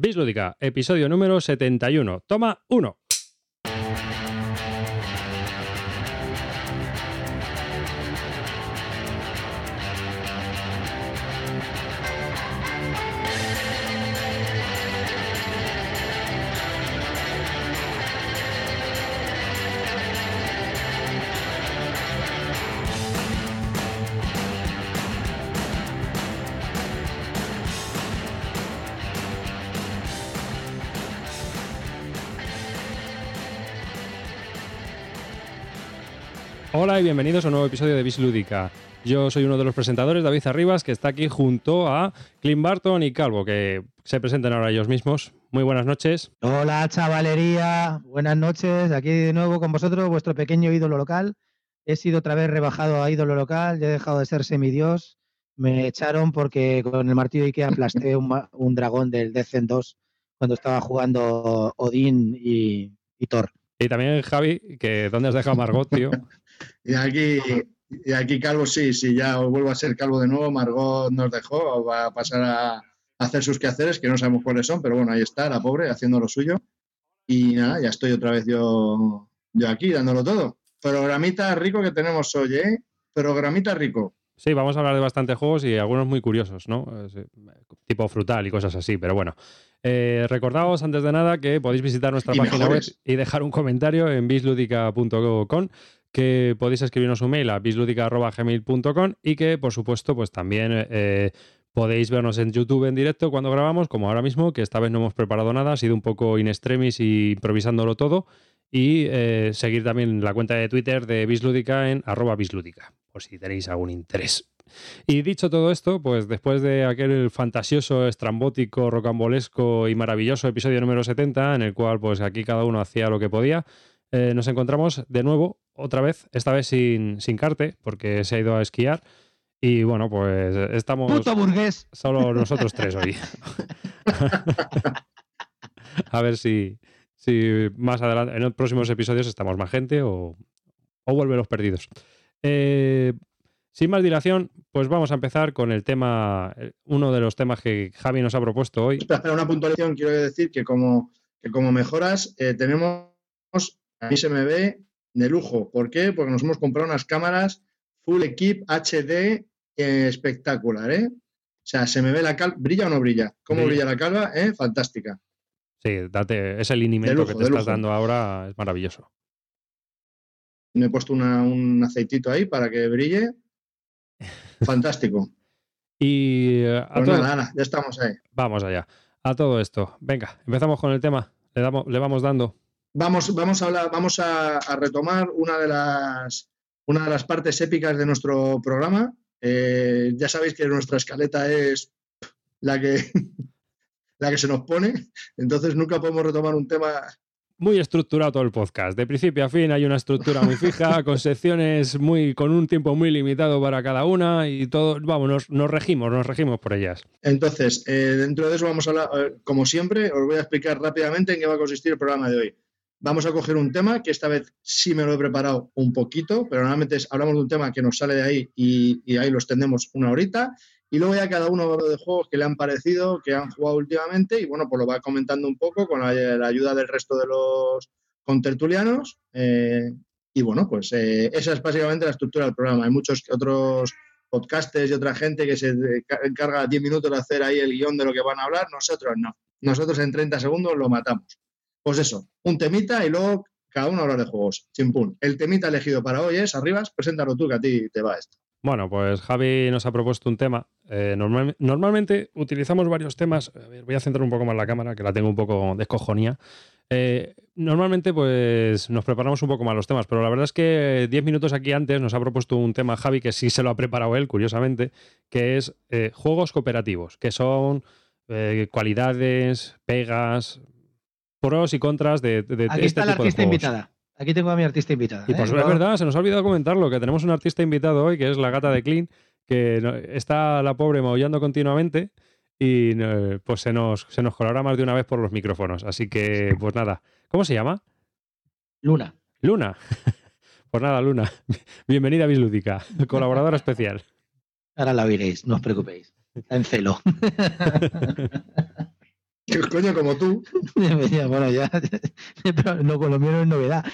Bislúdica, episodio número 71. Toma 1. Hola y bienvenidos a un nuevo episodio de Bislúdica. Yo soy uno de los presentadores, David Arribas, que está aquí junto a Clint Barton y Calvo, que se presenten ahora ellos mismos. Muy buenas noches. Hola, chavalería. Buenas noches. Aquí de nuevo con vosotros, vuestro pequeño ídolo local. He sido otra vez rebajado a ídolo local. Ya he dejado de ser semidios. Me echaron porque con el martillo de Ikea aplasté un, dragón del Decen 2 cuando estaba jugando Odín y, y Thor. Y también Javi, que ¿dónde has dejado Margot, tío? Y aquí, y aquí Calvo, sí, sí, ya vuelvo a ser Calvo de nuevo. Margot nos dejó, va a pasar a hacer sus quehaceres, que no sabemos cuáles son, pero bueno, ahí está, la pobre, haciendo lo suyo. Y nada, ya estoy otra vez yo, yo aquí, dándolo todo. Programita rico que tenemos hoy, ¿eh? Programita rico. Sí, vamos a hablar de bastantes juegos y algunos muy curiosos, ¿no? Eh, Tipo frutal y cosas así, pero bueno. Eh, recordaos antes de nada que podéis visitar nuestra Y página web y dejar un comentario en bisludica.com que podéis escribirnos un mail a bisludica.gmail.com y que, por supuesto, pues también eh, podéis vernos en YouTube en directo cuando grabamos, como ahora mismo, que esta vez no hemos preparado nada, ha sido un poco in extremis y improvisándolo todo. Y eh, seguir también la cuenta de Twitter de Bislúdica en arroba bislúdica, por si tenéis algún interés. Y dicho todo esto, pues después de aquel fantasioso, estrambótico, rocambolesco y maravilloso episodio número 70, en el cual pues aquí cada uno hacía lo que podía, eh, nos encontramos de nuevo, otra vez, esta vez sin, sin Carte, porque se ha ido a esquiar. Y bueno, pues estamos ¡Puto burgués! solo nosotros tres hoy. a ver si, si más adelante, en los próximos episodios estamos más gente o, o vuelven los perdidos. Eh, sin más dilación, pues vamos a empezar con el tema, uno de los temas que Javi nos ha propuesto hoy. Espera, una puntualización, quiero decir que como, que como mejoras eh, tenemos, a mí se me ve de lujo. ¿Por qué? Porque nos hemos comprado unas cámaras Full Equip HD eh, espectacular, ¿eh? O sea, se me ve la calva, ¿brilla o no brilla? ¿Cómo Brilla. brilla la calva? ¿Eh? Fantástica. Sí, date ese linimento lujo, que te estás lujo. dando ahora es maravilloso. Me he puesto una- un aceitito ahí para que brille. Fantástico. Y eh, a Pues todo- nada, nada, ya estamos ahí. vamos allá. A todo esto. Venga, empezamos con el tema. Le, damos, le vamos dando. Vamos, vamos a hablar, vamos a, a retomar una de las una de las partes épicas de nuestro programa. Eh, ya sabéis que nuestra escaleta es la que la que se nos pone, entonces nunca podemos retomar un tema. muy estructurado todo el podcast. De principio a fin hay una estructura muy fija, con secciones muy, con un tiempo muy limitado para cada una y todo, vamos, nos, nos regimos, nos regimos por ellas. Entonces, eh, dentro de eso vamos a hablar, como siempre, os voy a explicar rápidamente en qué va a consistir el programa de hoy. Vamos a coger un tema que esta vez sí me lo he preparado un poquito, pero normalmente es- hablamos de un tema que nos sale de ahí y, y ahí lo extendemos una horita. Y luego ya cada uno habla de juegos que le han parecido, que han jugado últimamente y bueno, pues lo va comentando un poco con la, la ayuda del resto de los contertulianos. eh, y bueno, pues eh, esa es básicamente la estructura del programa. Hay muchos otros podcasters y otra gente que se encarga 10 minutos de hacer ahí el guion de lo que van a hablar, nosotros no. Nosotros en 30 segundos lo matamos. Pues eso, un temita y luego cada uno hablar de juegos. Chimpún. El temita elegido para hoy es, Arribas, preséntalo tú que a ti te va esto. Bueno, pues Javi nos ha propuesto un tema. Eh, normal- normalmente utilizamos varios temas. Voy a centrar un poco más la cámara, que la tengo un poco descojonía. Eh, normalmente, pues nos preparamos un poco más los temas, pero la verdad es que 10 minutos aquí antes nos ha propuesto un tema Javi que sí se lo ha preparado él, curiosamente, que es eh, juegos cooperativos, que son eh, cualidades, pegas, pros y contras de, de- Aquí este está la tipo de artista juegos. invitada. Aquí tengo a mi artista invitada. Y pues ¿eh? es No- verdad, se nos ha olvidado comentarlo, que tenemos un artista invitado hoy, que es la gata de Clean, que está la pobre maullando continuamente y no, pues se nos, se nos colará más de una vez por los micrófonos. Así que, pues nada. ¿Cómo se llama? Luna. Luna. Pues nada, Luna. Bienvenida a Bislúdica, colaboradora especial. Ahora la oiréis, no os preocupéis. Está en celo. Que coño como tú. bueno, ya. Pero no, con lo mío no es novedad.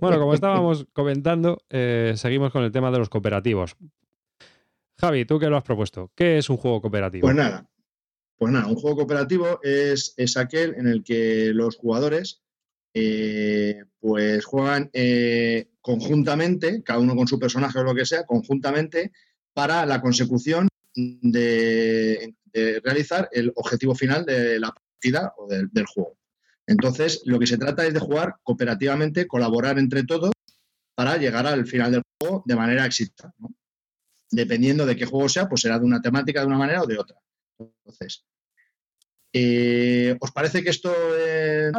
Bueno, como estábamos comentando, eh, seguimos con el tema de los cooperativos. Javi, ¿tú qué lo has propuesto? ¿Qué es un juego cooperativo? Pues nada, pues nada, un juego cooperativo es, es aquel en el que los jugadores eh, pues juegan eh, conjuntamente, cada uno con su personaje o lo que sea, conjuntamente para la consecución de, realizar el objetivo final de la partida o del juego. Entonces, lo que se trata es de jugar cooperativamente, colaborar entre todos para llegar al final del juego de manera exitosa. Dependiendo de qué juego sea, pues será de una temática de una manera o de otra. Entonces, eh, ¿os parece que esto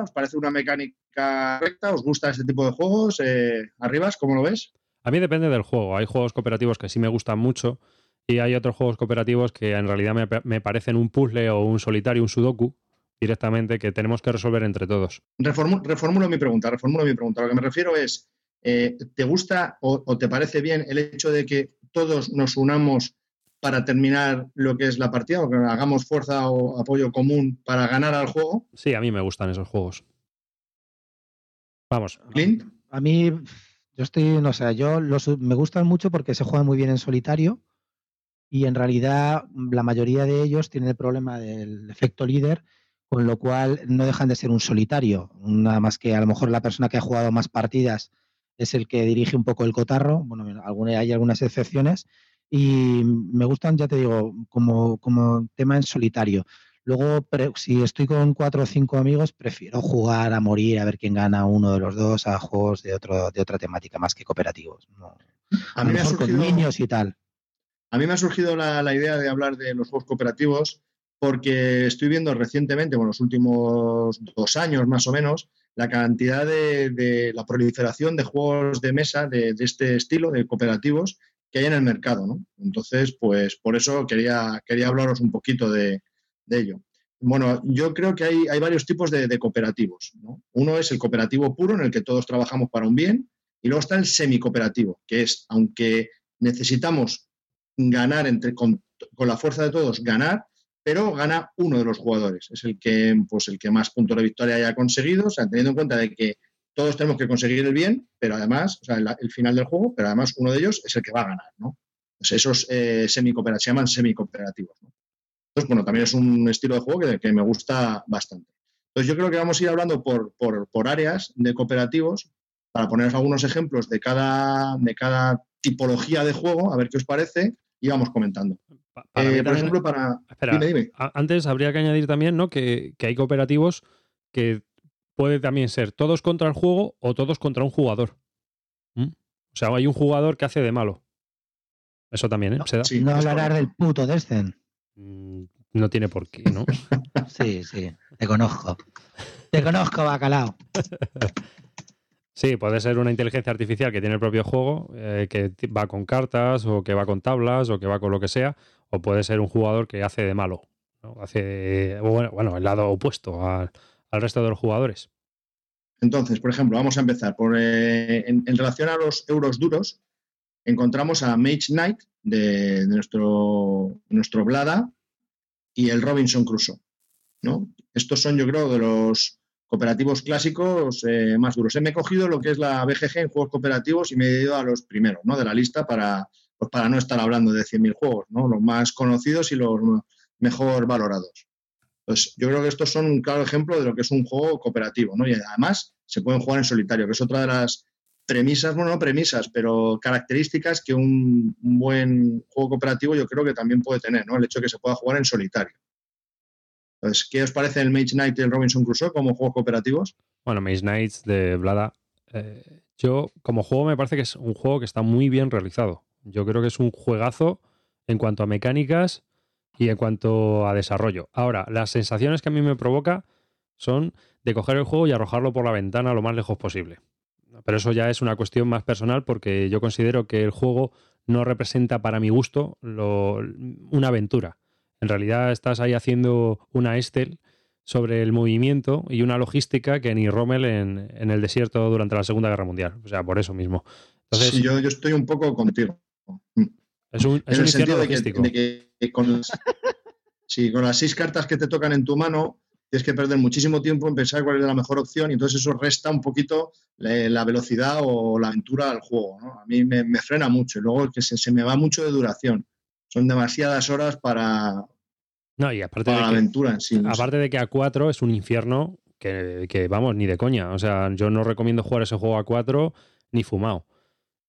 os parece una mecánica recta? ¿Os gusta este tipo de juegos? Eh, ¿Arribas? ¿Cómo lo ves? A mí depende del juego. Hay juegos cooperativos que sí me gustan mucho y hay otros juegos cooperativos que en realidad me, me parecen un puzzle o un solitario, un sudoku, directamente que tenemos que resolver entre todos. reformulo mi pregunta, reformulo mi pregunta. Lo que me refiero es, eh, ¿te gusta o, te parece bien el hecho de que todos nos unamos para terminar lo que es la partida o que hagamos fuerza o apoyo común para ganar al juego? Sí, a mí me gustan esos juegos. Vamos. Clint. A mí, yo estoy, no sé, yo los, me gustan mucho porque se juegan muy bien en solitario y en realidad la mayoría de ellos tienen el problema del efecto líder con lo cual no dejan de ser un solitario, nada más que a lo mejor la persona que ha jugado más partidas es el que dirige un poco el cotarro, bueno, hay algunas excepciones, y me gustan, ya te digo, como, como tema en solitario. Luego, si estoy con cuatro o cinco amigos, prefiero jugar a morir, a ver quién gana uno de los dos, a juegos de, otro, de otra temática más que cooperativos. A, mí me ha surgido, con niños y tal. A mí me ha surgido la, idea de hablar de los juegos cooperativos porque estoy viendo recientemente, en los últimos dos años más o menos, la cantidad de, la proliferación de juegos de mesa de, este estilo, de cooperativos, que hay en el mercado. Entonces, pues por eso quería, quería hablaros un poquito de, ello. Bueno, yo creo que hay, hay varios tipos de, cooperativos. Uno es el cooperativo puro, en el que todos trabajamos para un bien, y luego está el semicooperativo, que es, aunque necesitamos ganar entre, con la fuerza de todos, ganar, pero gana uno de los jugadores. Es el que, pues, el que más puntos de victoria haya conseguido, o sea, teniendo en cuenta de que todos tenemos que conseguir el bien, pero además, o sea, el, final del juego, pero además uno de ellos es el que va a ganar, esos eh, se llaman semicooperativos. ¿no? Entonces, bueno, también es un estilo de juego que, me gusta bastante. Entonces, yo creo que vamos a ir hablando por, por, áreas de cooperativos para poneros algunos ejemplos de cada, de cada tipología de juego, a ver qué os parece, y vamos comentando. Eh, por ejemplo, para. Antes habría que añadir también ¿no? que, hay cooperativos que puede también ser todos contra el juego o todos contra un jugador. ¿Mm? O sea, hay un jugador que hace de malo. Eso también, ¿eh? No, no hablarás del puto Descent. Mm, no tiene por qué, ¿no? sí, sí. Te conozco. Te conozco, bacalao. Sí, puede ser una inteligencia artificial que tiene el propio juego, eh, que va con cartas o que va con tablas o que va con lo que sea, o puede ser un jugador que hace de malo, hace bueno, bueno, el lado opuesto al, resto de los jugadores. Entonces, por ejemplo, vamos a empezar por eh, en, relación a los euros duros, encontramos a Mage Knight de, nuestro, nuestro Blada y el Robinson Crusoe. ¿no? Estos son, yo creo, de los cooperativos clásicos eh, más duros. Me he cogido lo que es la BGG en juegos cooperativos y me he ido a los primeros ¿no? de la lista para, pues para no estar hablando de 100.000 juegos, ¿no? los más conocidos y los mejor valorados. Pues yo creo que estos son un claro ejemplo de lo que es un juego cooperativo, ¿no? Y además se pueden jugar en solitario, que es otra de las premisas, bueno, no premisas, pero características que un, buen juego cooperativo yo creo que también puede tener, ¿no? El hecho de que se pueda jugar en solitario. Entonces, ¿qué os parece el Mage Knight y el Robinson Crusoe como juegos cooperativos? Bueno, Mage Knights de Blada, eh, yo como juego me parece que es un juego que está muy bien realizado. Yo creo que es un juegazo en cuanto a mecánicas y en cuanto a desarrollo. Ahora, las sensaciones que a mí me provoca son de coger el juego y arrojarlo por la ventana lo más lejos posible. Pero eso ya es una cuestión más personal porque yo considero que el juego no representa para mi gusto una aventura. En realidad estás ahí haciendo una Estel sobre el movimiento y una logística que ni Rommel en, en, el desierto durante la Segunda Guerra Mundial. O sea, por eso mismo. Entonces, sí, yo, yo estoy un poco contigo. Es un, es un infierno logístico. Sí, con las seis cartas que te tocan en tu mano, tienes que perder muchísimo tiempo en pensar cuál es la mejor opción y entonces eso resta un poquito la, velocidad o la aventura al juego. A mí me, frena mucho y luego que se, me va mucho de duración. Son demasiadas horas para, no, y aparte de la aventura en sí. Aparte de que a 4 es un infierno que, que, vamos, ni de coña. O sea, yo no recomiendo jugar ese juego a 4 ni fumado.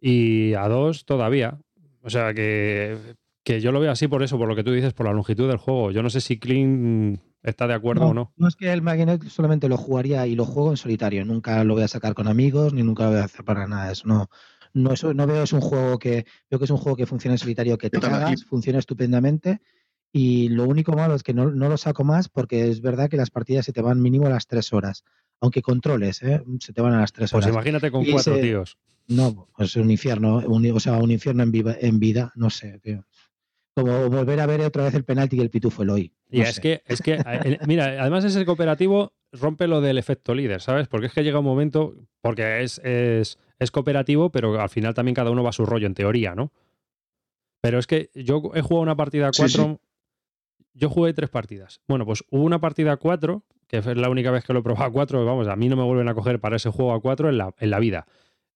Y a 2 todavía. O sea, que que yo lo veo así por eso, por lo que tú dices, por la longitud del juego. Yo no sé si Clean está de acuerdo o no. No es que el Magnet solamente lo jugaría y lo juego en solitario. Nunca lo voy a sacar con amigos ni nunca lo voy a hacer para nada. Eso no, no, eso, no veo es un juego que veo que es un juego que funciona en solitario, que te cagas, funciona estupendamente. Y lo único malo es que no, lo saco más porque es verdad que las partidas se te van mínimo a las tres horas. Aunque controles, ¿eh? se te van a las tres pues horas. Pues imagínate con cuatro tíos. No, pues es un infierno, o sea, un infierno en, en vida, no sé, tío como volver a ver otra vez el penalti y el pitufo hoy. y es que, es que, mira, además ese cooperativo rompe lo del efecto líder, ¿sabes? Porque es que llega un momento, porque es, es, es cooperativo, pero al final también cada uno va a su rollo, en teoría, ¿no? Pero es que yo he jugado una partida a cuatro. Yo jugué tres partidas. Bueno, pues hubo una partida a cuatro, que es la única vez que lo he probado a cuatro. Vamos, a mí no me vuelven a coger para ese juego a cuatro en la, en la vida.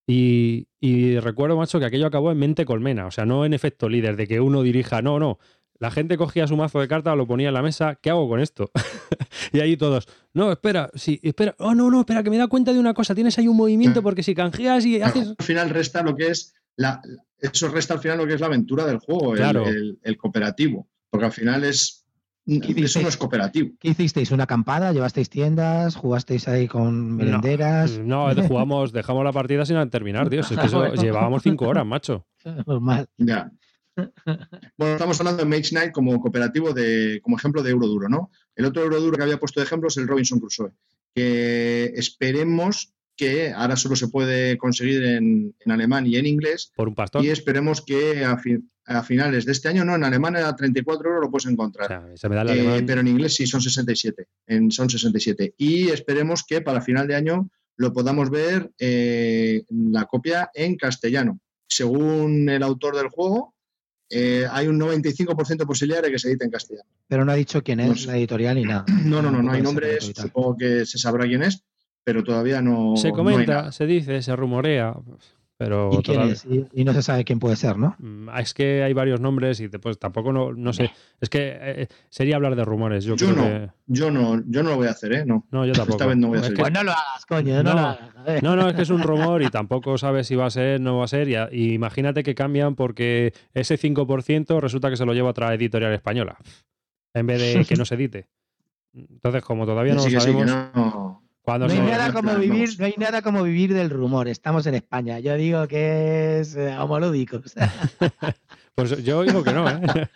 Y, recuerdo, macho, que aquello acabó en mente colmena, o sea, no en efecto líder, de que uno dirija, no, no. La gente cogía su mazo de cartas, lo ponía en la mesa, ¿qué hago con esto? y ahí todos, no, espera, sí, espera, oh, no, no, espera, que me da cuenta de una cosa, tienes ahí un movimiento porque si canjeas y haces... Al final resta lo que es, la, eso resta al final lo que es la aventura del juego, el cooperativo, porque al final es eso no es cooperativo. ¿Qué hicisteis? ¿Una acampada? ¿Llevasteis tiendas? ¿Jugasteis ahí con merenderas? No, jugamos, dejamos la partida sin terminar, Dios. Es que eso, llevábamos cinco horas, macho. Normal. Ya. Bueno, estamos hablando de Mage Knight como cooperativo de, como ejemplo de Euroduro, ¿no? El otro Euroduro que había puesto de ejemplo es el Robinson Crusoe, que esperemos que ahora solo se puede conseguir en, alemán y en inglés. Por un pastor. Y esperemos que a, a, finales de este año, no, en alemán a 34 euros lo puedes encontrar. Eh, pero en inglés sí, son 67. En, son 67. Y esperemos que para final de año lo podamos ver eh, la copia en castellano. Según el autor del juego, eh, hay un 95% de posibilidad de que se edite en castellano. Pero no ha dicho quién es la editorial ni nada. No, no, no, no, hay nombres, supongo que se sabrá quién es, pero todavía no. Se comenta, se dice, se rumorea. Pero ¿Y, no se sabe quién puede ser, ¿no? Mm, es que hay varios nombres y después tampoco no, no sé. Es que eh, sería hablar de rumores. Yo, no, yo no, yo no lo voy a hacer, ¿eh? No. No, yo tampoco. Esta vez no voy a hacer. Pues no lo hagas, coño, no, no, no, es que es un rumor y tampoco sabes si va a ser, no va a ser. Y, imagínate que cambian porque ese 5% resulta que se lo lleva otra editorial española en vez de que no se edite. Entonces, como todavía no lo sabemos no, hay nada como vivir, no hay nada como vivir del rumor. Estamos en España. Yo digo que es eh, homolúdico. pues yo digo que no, ¿eh?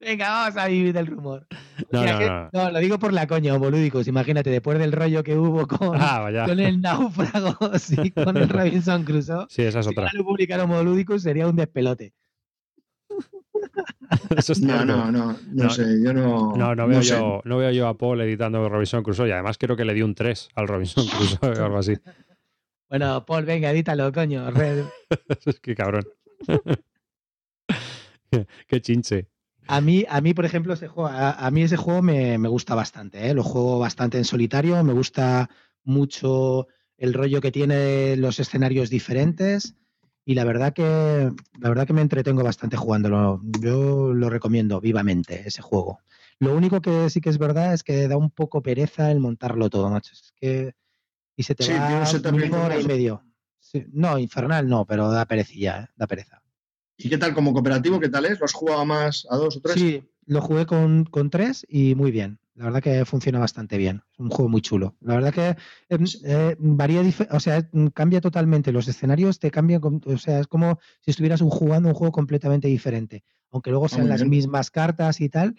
Venga, vamos a vivir del rumor. No, no, no, lo digo por la coña, homolúdicos. Imagínate, después del rollo que hubo con, ah, con el náufrago y con el Robinson Crusoe. Sí, esa es otra. Si lo publicaron homolúdicos sería un despelote. no, no, no, no, sé, yo no. No, no veo, yo, no veo yo a Paul editando Robinson Crusoe y además creo que le di un 3 al Robinson Crusoe o algo así. Bueno, Paul, venga, edítalo, coño. es que cabrón. Qué chinche. A mí, a mí, por ejemplo, ese juego, a, mí ese juego me, me gusta bastante, ¿eh? lo juego bastante en solitario, me gusta mucho el rollo que tiene los escenarios diferentes y la verdad que la verdad que me entretengo bastante jugándolo. Yo lo recomiendo vivamente ese juego. Lo único que sí que es verdad es que da un poco pereza el montarlo todo, macho. Es que y se te va una hora y medio. no, infernal no, pero da perecilla, ¿eh? da pereza. ¿Y qué tal como cooperativo? ¿Qué tal es? ¿Lo has jugado más a dos o tres? Sí, lo jugué con, con tres y muy bien. La verdad que funciona bastante bien. Es un juego muy chulo. La verdad que em, eh, varía, o sea, cambia totalmente. Los escenarios te cambian, o sea, es como si estuvieras jugando un juego completamente diferente. Aunque luego sean las mismas cartas y tal,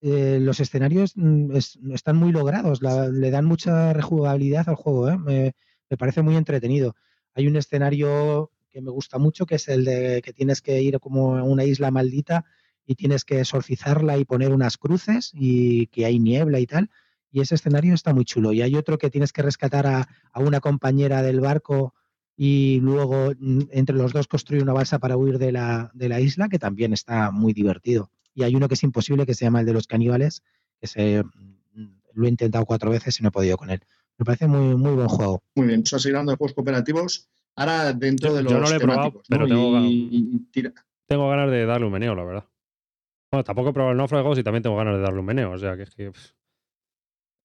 eh, los escenarios mm, están muy logrados. le dan mucha rejugabilidad al juego. ¿eh? Me, me, parece muy entretenido. Hay un escenario que me gusta mucho, que es el de que tienes que ir como a una isla maldita y tienes que solfizarla y poner unas cruces y que hay niebla y tal. Y ese escenario está muy chulo. Y hay otro que tienes que rescatar a, una compañera del barco y luego mm, entre los dos construir una balsa para huir de la, de la isla, que también está muy divertido. y hay uno que es imposible que se llama el de los caníbales, que se mm, lo he intentado cuatro veces y no he podido con él. Me parece muy, muy buen juego. Muy bien, estás hablando de juegos cooperativos. Ahora dentro Yo- de yo los no lo he probado, pero tengo Y- y tira- Tengo ganas de darle un meneo, la verdad. Bueno, tampoco he probado el Náufragos y también tengo ganas de darle un meneo. O sea, que es que. pff,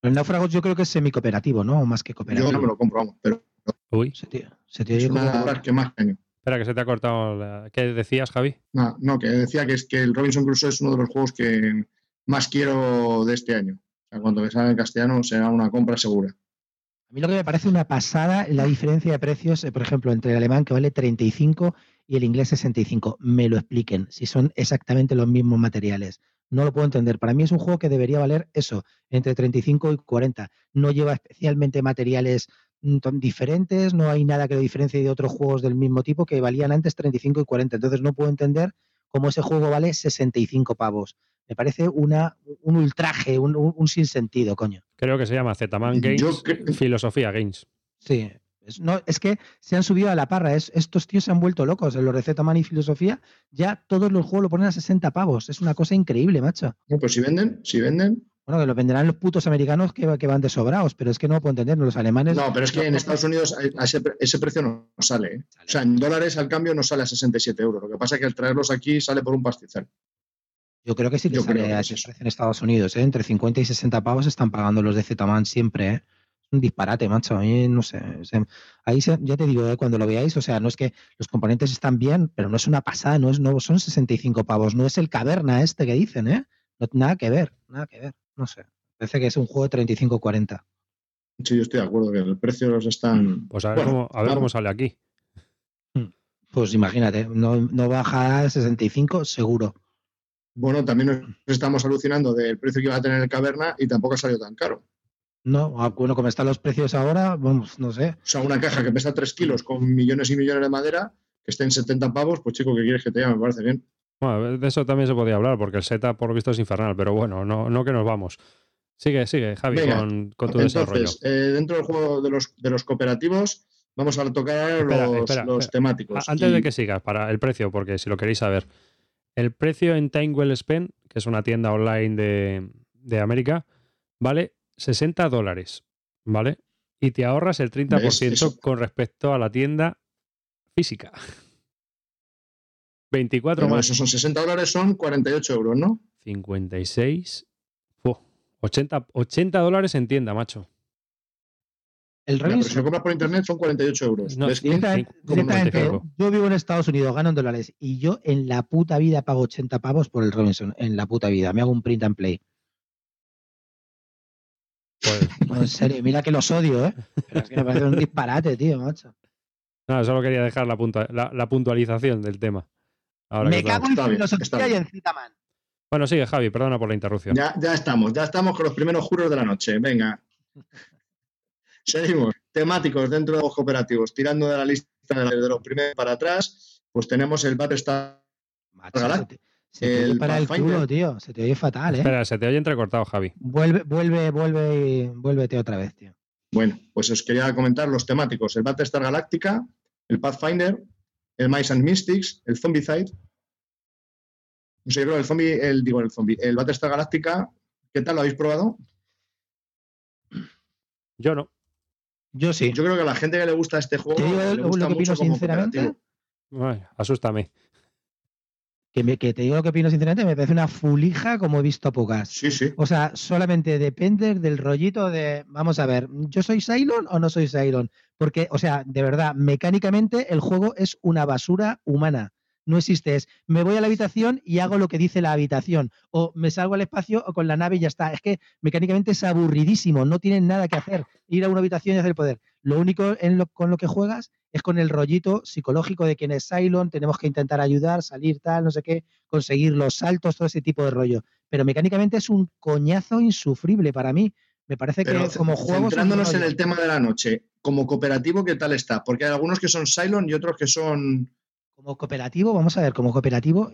El náufragos yo creo que es semicooperativo, ¿no? O más que Yo cooperativo. no me lo compro, vamos, pero Uy, Se te, se te es una como- de las que más genio. espera, que se te ha cortado. la- ¿Qué decías, Javi? No, no, que decía que es que el Robinson Crusoe es uno de los juegos que más quiero de este año. O sea, cuando me salga en castellano será una compra segura. A mí lo que me parece una pasada es la diferencia de precios, eh, por ejemplo, entre el alemán que vale 35 y el inglés 65. Me lo expliquen, si son exactamente los mismos materiales. No lo puedo entender. Para mí es un juego que debería valer eso, entre 35 y 40. No lleva especialmente materiales mm, diferentes, no hay nada que lo diferencie de otros juegos del mismo tipo que valían antes 35 y 40. Entonces no puedo entender cómo ese juego vale 65 pavos. Me parece una, un ultraje, un, un, un sinsentido, coño. Creo que se llama Zetaman Games. Yo Filosofía Games. Sí. Es, no, es que se han subido a la parra. Es, estos tíos se han vuelto locos. En los de Zetaman y Filosofía, ya todos los juegos lo ponen a 60 pavos. Es una cosa increíble, macho. No, pues si venden, si venden. Bueno, que lo venderán los putos americanos que, que van de sobrados, pero es que no puedo entender. Los alemanes. No, pero es que en Estados Unidos a ese, pre- ese precio no sale. ¿eh? O sea, en dólares al cambio no sale a 67 euros. Lo que pasa es que al traerlos aquí sale por un pastizal. Yo creo que sí que Yo creo sale que a ese precio en Estados Unidos. ¿eh? Entre 50 y 60 pavos están pagando los de Zetaman siempre. ¿eh? Un disparate, macho. A mí no sé. se- ahí se- ya te digo, ¿eh? cuando lo veáis, o sea, no es que los componentes están bien, pero no es una pasada, no, es, no son 65 pavos. No es el caverna este que dicen, ¿eh? No, nada que ver, nada que ver. No sé. Parece que es un juego de 35-40. Sí, yo estoy de acuerdo que el precio los están. Pues a ver, Bueno, cómo, a ver claro. cómo sale aquí. Pues imagínate, no, no baja a 65 seguro. Bueno, también nos estamos alucinando del precio que iba a tener el caverna y tampoco ha salido tan caro. No, ah, bueno, como están los precios ahora, vamos, no sé. O sea, una caja que pesa 3 kilos con millones y millones de madera, que esté en 70 pavos, pues chico, ¿qué quieres que te llame? Me parece bien. Bueno, de eso también se podía hablar, porque el setup por lo visto es infernal, pero bueno, no, no que nos vamos. Sigue, sigue, Javi, Venga, con, con tu desarrollo. Eh, dentro del juego de los, de los cooperativos, vamos a tocar Espera, los, espera, los espera. temáticos. Antes Y- de que sigas, para el precio, porque si lo queréis saber. El precio en Time Well Spent, que es una tienda online de, de América, vale 60 dólares, ¿vale? Y te ahorras el 30% ¿Ves? Eso- con respecto a la tienda física. 24 Pero más esos son 60 dólares, son 48 euros, ¿no? 56. fu, 80, 80 dólares en tienda, macho. El pero si lo compras por internet son 48 euros. No, ¿Ves? directamente, cinco- directamente, 55. yo vivo en Estados Unidos, gano en dólares y yo en la puta vida pago 80 pavos por el Robinson, en la puta vida. Me hago un print and play. Pues, No, en serio, mira que los odio, ¿eh? Pero es que me parece un disparate, tío, macho. nada, solo quería dejar la, puntua- la, la puntualización del tema. Ahora que me estamos- cago en filosofía y en Zetaman. Bueno, sigue, Javi, perdona por la interrupción. Ya, ya estamos, ya estamos con los primeros juros de la noche. Venga. Seguimos. Temáticos dentro de los cooperativos. Tirando de la lista de, los primeros para atrás, pues tenemos el Battlestar. Macho, Galá- se te, oye el para el Pathfinder. culo, tío. Se te oye fatal, ¿eh? Espera, se te oye entrecortado, Javi. Vuelve, vuelve, vuelve y vuélvete otra vez, tío. Bueno, pues os quería comentar los temáticos. El Battlestar Galactica, el Pathfinder, el Mice and Mystics, el Zombicide. No sé, yo creo el zombie, el, digo el zombie, el Battlestar Galactica, ¿qué tal? ¿Lo habéis probado? Yo no. Yo sí. Yo creo que a la gente que le gusta este juego Te digo le gusta lo que opino mucho como sinceramente. asústame. Que, me, que te digo lo que opino sinceramente, me parece una fulija como he visto pocas. Sí, sí. O sea, solamente depende del rollito de, vamos a ver, ¿yo soy Cylon o no soy Cylon? Porque, o sea, de verdad, mecánicamente el juego es una basura humana. No existe, es me voy a la habitación y hago lo que dice la habitación. O me salgo al espacio o con la nave y ya está. Es que mecánicamente es aburridísimo, no tienen nada que hacer. Ir a una habitación y hacer el poder. Lo único en lo- con lo que juegas es con el rollito psicológico de quién es Cylon, tenemos que intentar ayudar, salir tal, no sé qué, conseguir los saltos, todo ese tipo de rollo pero mecánicamente es un coñazo insufrible para mí. Me parece Pero que como juego. centrándonos en el tema de la noche, como cooperativo, ¿qué tal está? Porque hay algunos que son Cylon y otros que son. Como cooperativo, vamos a ver, como cooperativo,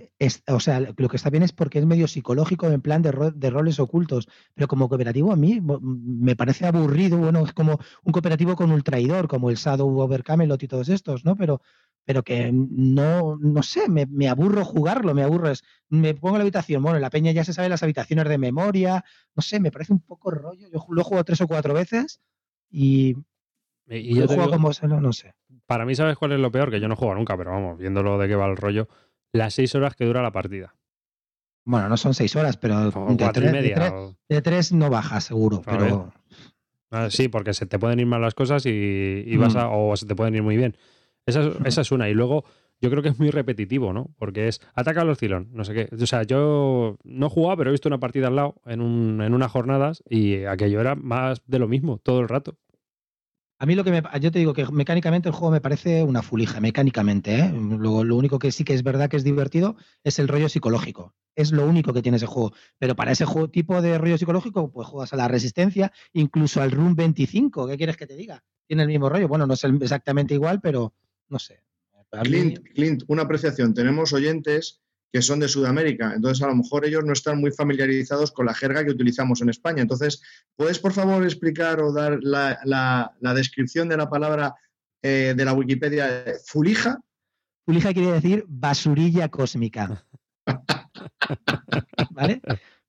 o sea, lo que está bien es porque es medio psicológico en plan de, ro- de roles ocultos, pero como cooperativo a mí me parece aburrido, bueno, es como un cooperativo con un traidor, como el Shadow over Camelot y todos estos, ¿no? Pero, pero que no, no sé, me, me aburro jugarlo, me aburro. Es, me pongo en la habitación, bueno, en la peña ya se sabe las habitaciones de memoria, no sé, me parece un poco rollo. Yo lo juego tres o cuatro veces y, Y, yo juego como se no, sé. para mí, ¿sabes cuál es lo peor? Que yo no juego nunca, pero vamos, viéndolo de qué va el rollo, las seis horas que dura la partida. Bueno, no son seis horas, pero O de y tres, de media. tres- o- de tres no baja, seguro. A Pero Ah, sí, porque se te pueden ir mal las cosas y, y vas Mm. a, o se te pueden ir muy bien. Esa es, esa es una. Y luego, yo creo que es muy repetitivo, ¿no? Porque es ataca al oscilón, no sé qué. O sea, yo no he jugado, pero he visto una partida al lado en, un, en unas jornadas y aquello era más de lo mismo todo el rato. A mí lo que me, yo te digo que mecánicamente el juego me parece una fulija, mecánicamente. ¿eh? Lo, lo único que sí que es verdad que es divertido es el rollo psicológico. Es lo único que tiene ese juego. Pero para ese tipo de rollo psicológico, pues juegas a la resistencia, incluso al Room 25. ¿Qué quieres que te diga? Tiene el mismo rollo. Bueno, no es exactamente igual, pero no sé. Clint, Clint, una apreciación. Tenemos oyentes que son de Sudamérica, entonces a lo mejor ellos no están muy familiarizados con la jerga que utilizamos en España. Entonces, ¿puedes por favor explicar o dar la, la- la descripción de la palabra eh, de la Wikipedia eh, fulija? Fulija quiere decir basurilla cósmica. ¿Vale?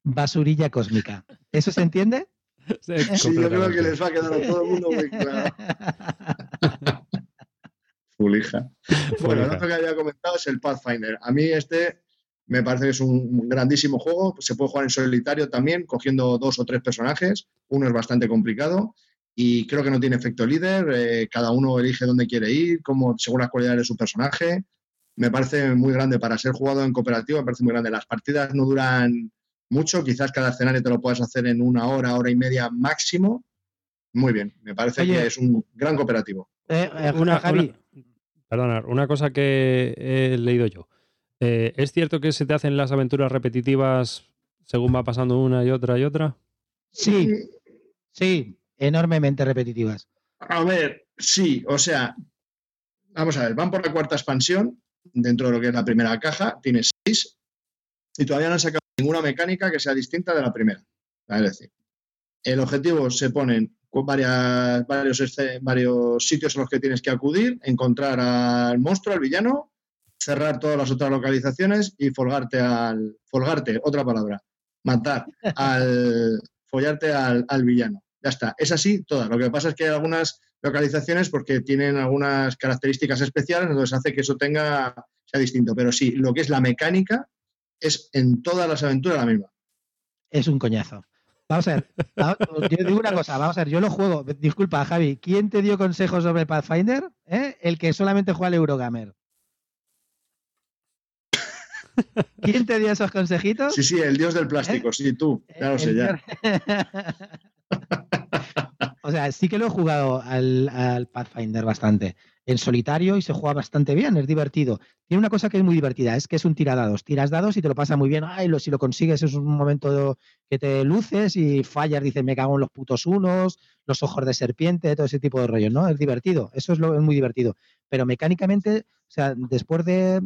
Basurilla cósmica. ¿Eso se entiende? Sí, yo creo que les va a quedar a todo el mundo muy claro. Fulija. Bueno, el Fulija. otro que había comentado es el Pathfinder. A mí este me parece que es un grandísimo juego. Se puede jugar en solitario también, cogiendo dos o tres personajes. Uno es bastante complicado y creo que no tiene efecto líder. eh, cada uno elige dónde quiere ir, cómo, según las cualidades de su personaje. Me parece muy grande para ser jugado en cooperativo. Me parece muy grande. Las partidas no duran mucho. Quizás cada escenario te lo puedas hacer en una hora, hora y media máximo. Muy bien. Me parece Oye. que es un gran cooperativo. Eh, eh, Una, Javi, una- perdona, una cosa que he leído yo. Eh, ¿Es cierto que se te hacen las aventuras repetitivas según va pasando una y otra y otra? sí, sí, enormemente repetitivas. A ver, sí, o sea, vamos a ver, van por la cuarta expansión dentro de lo que es la primera caja, tiene seis y todavía no han sacado ninguna mecánica que sea distinta de la primera. Es decir, el objetivo se ponen con varias, varios, esce- varios sitios a los que tienes que acudir, encontrar al monstruo, al villano, cerrar todas las otras localizaciones y folgarte al. Folgarte, otra palabra. Matar al. follarte al, al villano. Ya está. Es así todas. Lo que pasa es que hay algunas localizaciones porque tienen algunas características especiales, entonces hace que eso tenga. sea distinto. Pero sí, lo que es la mecánica es en todas las aventuras la misma. Es un coñazo. Vamos a ver, yo digo una cosa, vamos a ver, yo lo juego. Disculpa, Javi, ¿quién te dio consejos sobre Pathfinder? ¿Eh? El que solamente juega al Eurogamer. ¿Quién te dio esos consejitos? Sí, sí, el dios del plástico, sí, tú. Ya lo sé, El- ya. o sea, sí que lo he jugado al, al Pathfinder bastante. En solitario y se juega bastante bien, es divertido. Tiene una cosa que es muy divertida, es que es un tiradados. Tiras dados y te lo pasa muy bien. Ay, lo, si lo consigues es un momento que te luces y fallas, dices, me cago en los putos unos, los ojos de serpiente, todo ese tipo de rollos, ¿no? Es divertido, eso es, lo, es muy divertido. Pero mecánicamente, o sea, después de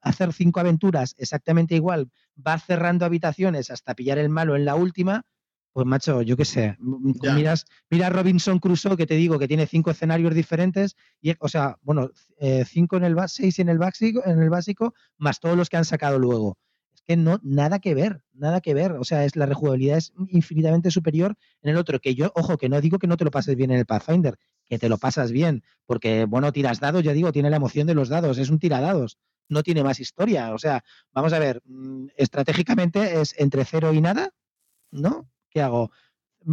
hacer cinco aventuras exactamente igual, vas cerrando habitaciones hasta pillar el malo en la última, pues macho, yo qué sé, Ya. miras, mira Robinson Crusoe que te digo que tiene cinco escenarios diferentes y o sea, bueno, eh, cinco en el seis en el básico, en el básico, más todos los que han sacado luego. Es que no, nada que ver, nada que ver. O sea, es la rejugabilidad es infinitamente superior en el otro. Que yo, ojo, que no digo que no te lo pases bien en el Pathfinder, que te lo pasas bien, porque bueno, tiras dados, ya digo, tiene la emoción de los dados, es un tiradados, no tiene más historia. O sea, vamos a ver, mm, estratégicamente es entre cero y nada, ¿no? ¿Qué hago?